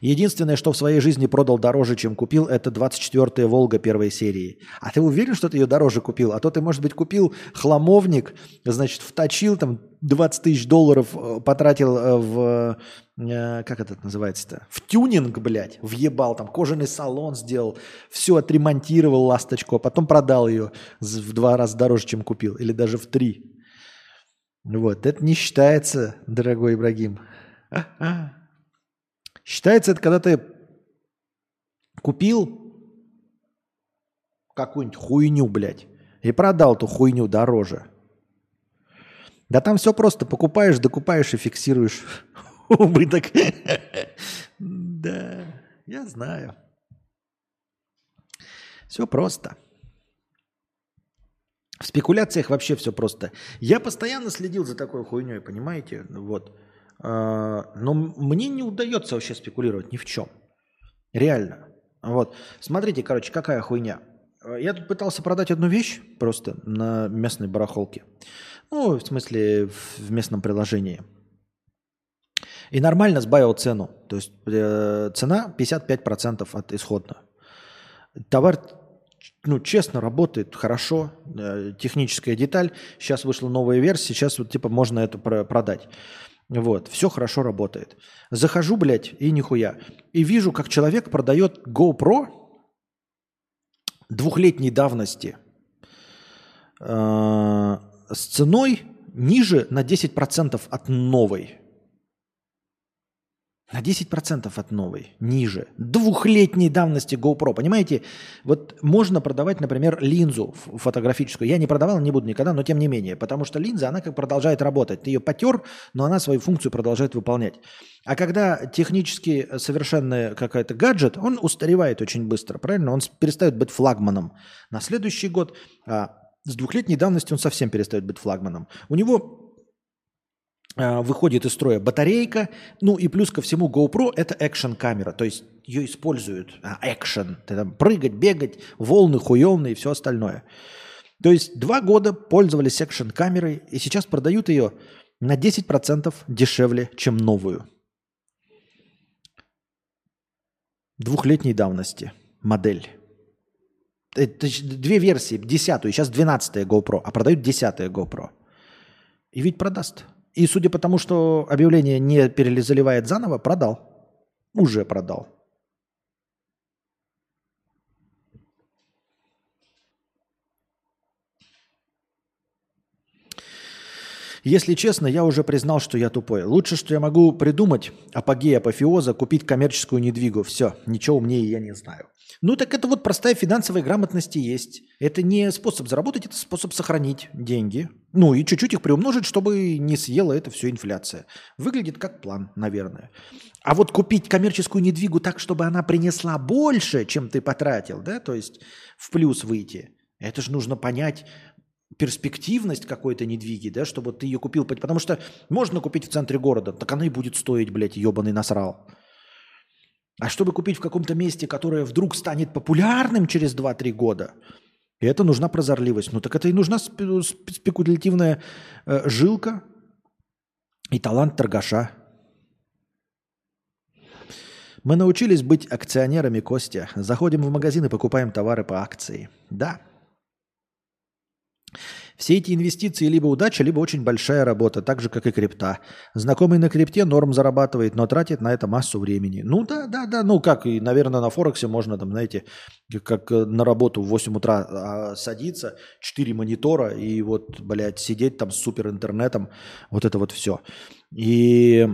Единственное, что в своей жизни продал дороже, чем купил, это 24-я «Волга» первой серии. А ты уверен, что ты ее дороже купил? А то ты, может быть, купил хламовник, значит, вточил там 20 тысяч долларов, э, потратил э, в... Э, как это называется-то? В тюнинг, блядь, въебал, там кожаный салон сделал, все отремонтировал ласточку, а потом продал ее в два раза дороже, чем купил, или даже в три. Вот, это не считается, дорогой Ибрагим. Считается это, когда ты купил какую-нибудь хуйню, блядь, и продал эту хуйню дороже. Да там все просто. Покупаешь, докупаешь и фиксируешь убыток. Да, я знаю. Все просто. В спекуляциях вообще все просто. Я постоянно следил за такой хуйней, понимаете? Вот. А, но мне не удается вообще спекулировать ни в чем. Реально. Вот. Смотрите, короче, какая хуйня. Я тут пытался продать одну вещь просто на местной барахолке. Ну, в смысле, в местном приложении. И нормально сбавил цену. То есть э, цена 55% от исходного. Товар, ну, честно, работает хорошо. Э, техническая деталь. Сейчас вышла новая версия. Сейчас вот типа можно это продать. Вот, все хорошо работает. Захожу, блядь, и нихуя. И вижу, как человек продает GoPro двухлетней давности э, с ценой ниже на 10% от новой. На 10% от новой, ниже. Двухлетней давности GoPro. Понимаете, вот можно продавать, например, линзу фотографическую. Я не продавал, не буду никогда, но тем не менее. Потому что линза, она как продолжает работать. Ты ее потер, но она свою функцию продолжает выполнять. А когда технически совершенный какой-то гаджет, он устаревает очень быстро, правильно? Он перестает быть флагманом. На следующий год, а с двухлетней давностью он совсем перестает быть флагманом. У него выходит из строя батарейка, ну и плюс ко всему GoPro это экшен камера, то есть ее используют, а, экшен, прыгать, бегать, волны, хуевные и все остальное. То есть два года пользовались экшен камерой и сейчас продают ее на 10% дешевле, чем новую. Двухлетней давности модель. Это две версии, десятую, сейчас двенадцатая GoPro, а продают десятая GoPro. И ведь продаст. И судя по тому, что объявление не перезаливает заново, продал. Уже продал. Если честно, я уже признал, что я тупой. Лучше, что я могу придумать, апогея апофеоза, купить коммерческую недвигу. Все, ничего умнее я не знаю. Ну так это вот простая финансовая грамотность и есть. Это не способ заработать, это способ сохранить деньги. Ну и чуть-чуть их приумножить, чтобы не съела это все инфляция. Выглядит как план, наверное. А вот купить коммерческую недвигу так, чтобы она принесла больше, чем ты потратил, да, то есть в плюс выйти, это же нужно понять перспективность какой-то недвиги, да, чтобы ты ее купил. Потому что можно купить в центре города, так она и будет стоить, блядь, ебаный насрал. А чтобы купить в каком-то месте, которое вдруг станет популярным через 2-3 года, это нужна прозорливость. Ну так это и нужна спекулятивная э, жилка и талант торгаша. Мы научились быть акционерами, Костя. Заходим в магазин и покупаем товары по акции. Да. Все эти инвестиции либо удача, либо очень большая работа, так же, как и крипта. Знакомый на крипте норм зарабатывает, но тратит на это массу времени. Ну да, да, да, ну как, и, наверное, на Форексе можно там, знаете, как э, на работу в 8 утра а, садиться, 4 монитора и вот, блядь, сидеть там с супер интернетом, вот это вот все. И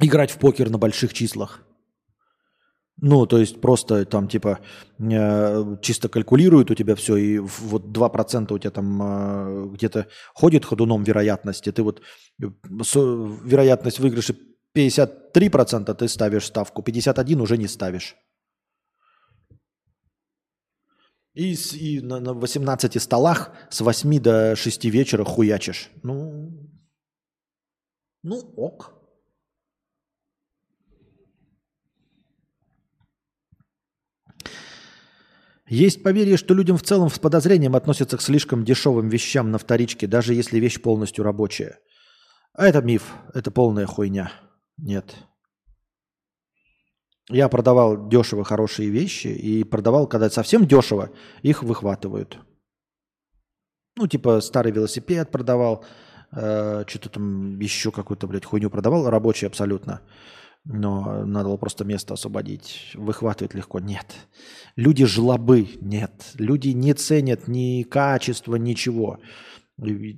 играть в покер на больших числах. Ну, то есть просто там типа э, чисто калькулируют у тебя все, и вот 2% у тебя там э, где-то ходит ходуном вероятности. Ты вот э, вероятность выигрыша 53% ты ставишь ставку, 51% уже не ставишь. И, и на, на 18 столах с 8 до 6 вечера хуячишь. Ну, ну ок. Есть поверье, что людям в целом с подозрением относятся к слишком дешевым вещам на вторичке, даже если вещь полностью рабочая. А это миф, это полная хуйня. Нет. Я продавал дешево хорошие вещи и продавал, когда совсем дешево, их выхватывают. Ну, типа старый велосипед продавал, э, что-то там еще какую-то, блядь, хуйню продавал, рабочий абсолютно но надо было просто место освободить. Выхватывать легко. Нет. Люди жлобы. Нет. Люди не ценят ни качества, ничего. Вот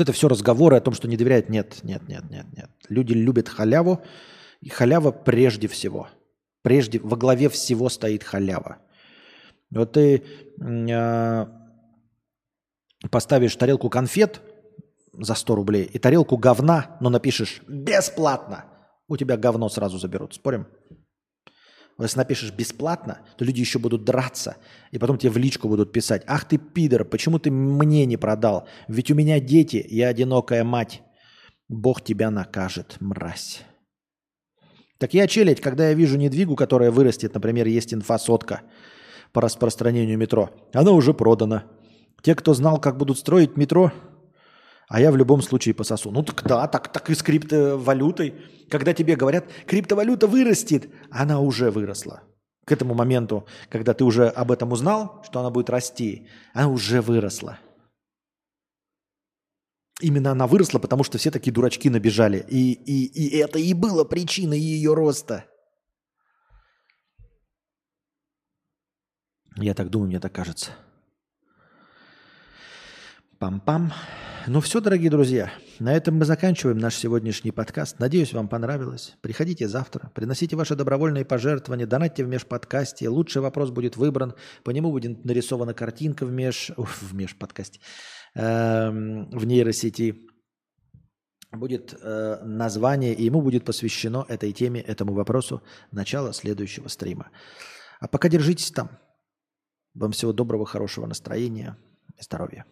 это все разговоры о том, что не доверяют. Нет, нет, нет, нет, нет. Люди любят халяву. И халява прежде всего. Прежде, во главе всего стоит халява. Вот ты э, поставишь тарелку конфет – за 100 рублей и тарелку говна, но напишешь «бесплатно», у тебя говно сразу заберут. Спорим? Если напишешь «бесплатно», то люди еще будут драться, и потом тебе в личку будут писать «Ах ты пидор, почему ты мне не продал? Ведь у меня дети, я одинокая мать. Бог тебя накажет, мразь». Так я челядь, когда я вижу недвигу, которая вырастет, например, есть инфа-сотка по распространению метро, она уже продана. Те, кто знал, как будут строить метро, а я в любом случае пососу. Ну так да, так, так и с криптовалютой. Когда тебе говорят, криптовалюта вырастет, она уже выросла. К этому моменту, когда ты уже об этом узнал, что она будет расти, она уже выросла. Именно она выросла, потому что все такие дурачки набежали. И, и, и это и было причиной ее роста. Я так думаю, мне так кажется. Пам-пам. Ну все, дорогие друзья, на этом мы заканчиваем наш сегодняшний подкаст. Надеюсь, вам понравилось. Приходите завтра, приносите ваши добровольные пожертвования, донатьте в межподкасте. Лучший вопрос будет выбран, по нему будет нарисована картинка в, меж... Уф, в межподкасте, эм, в нейросети. Будет э, название, и ему будет посвящено этой теме, этому вопросу начало следующего стрима. А пока держитесь там. Вам всего доброго, хорошего настроения и здоровья.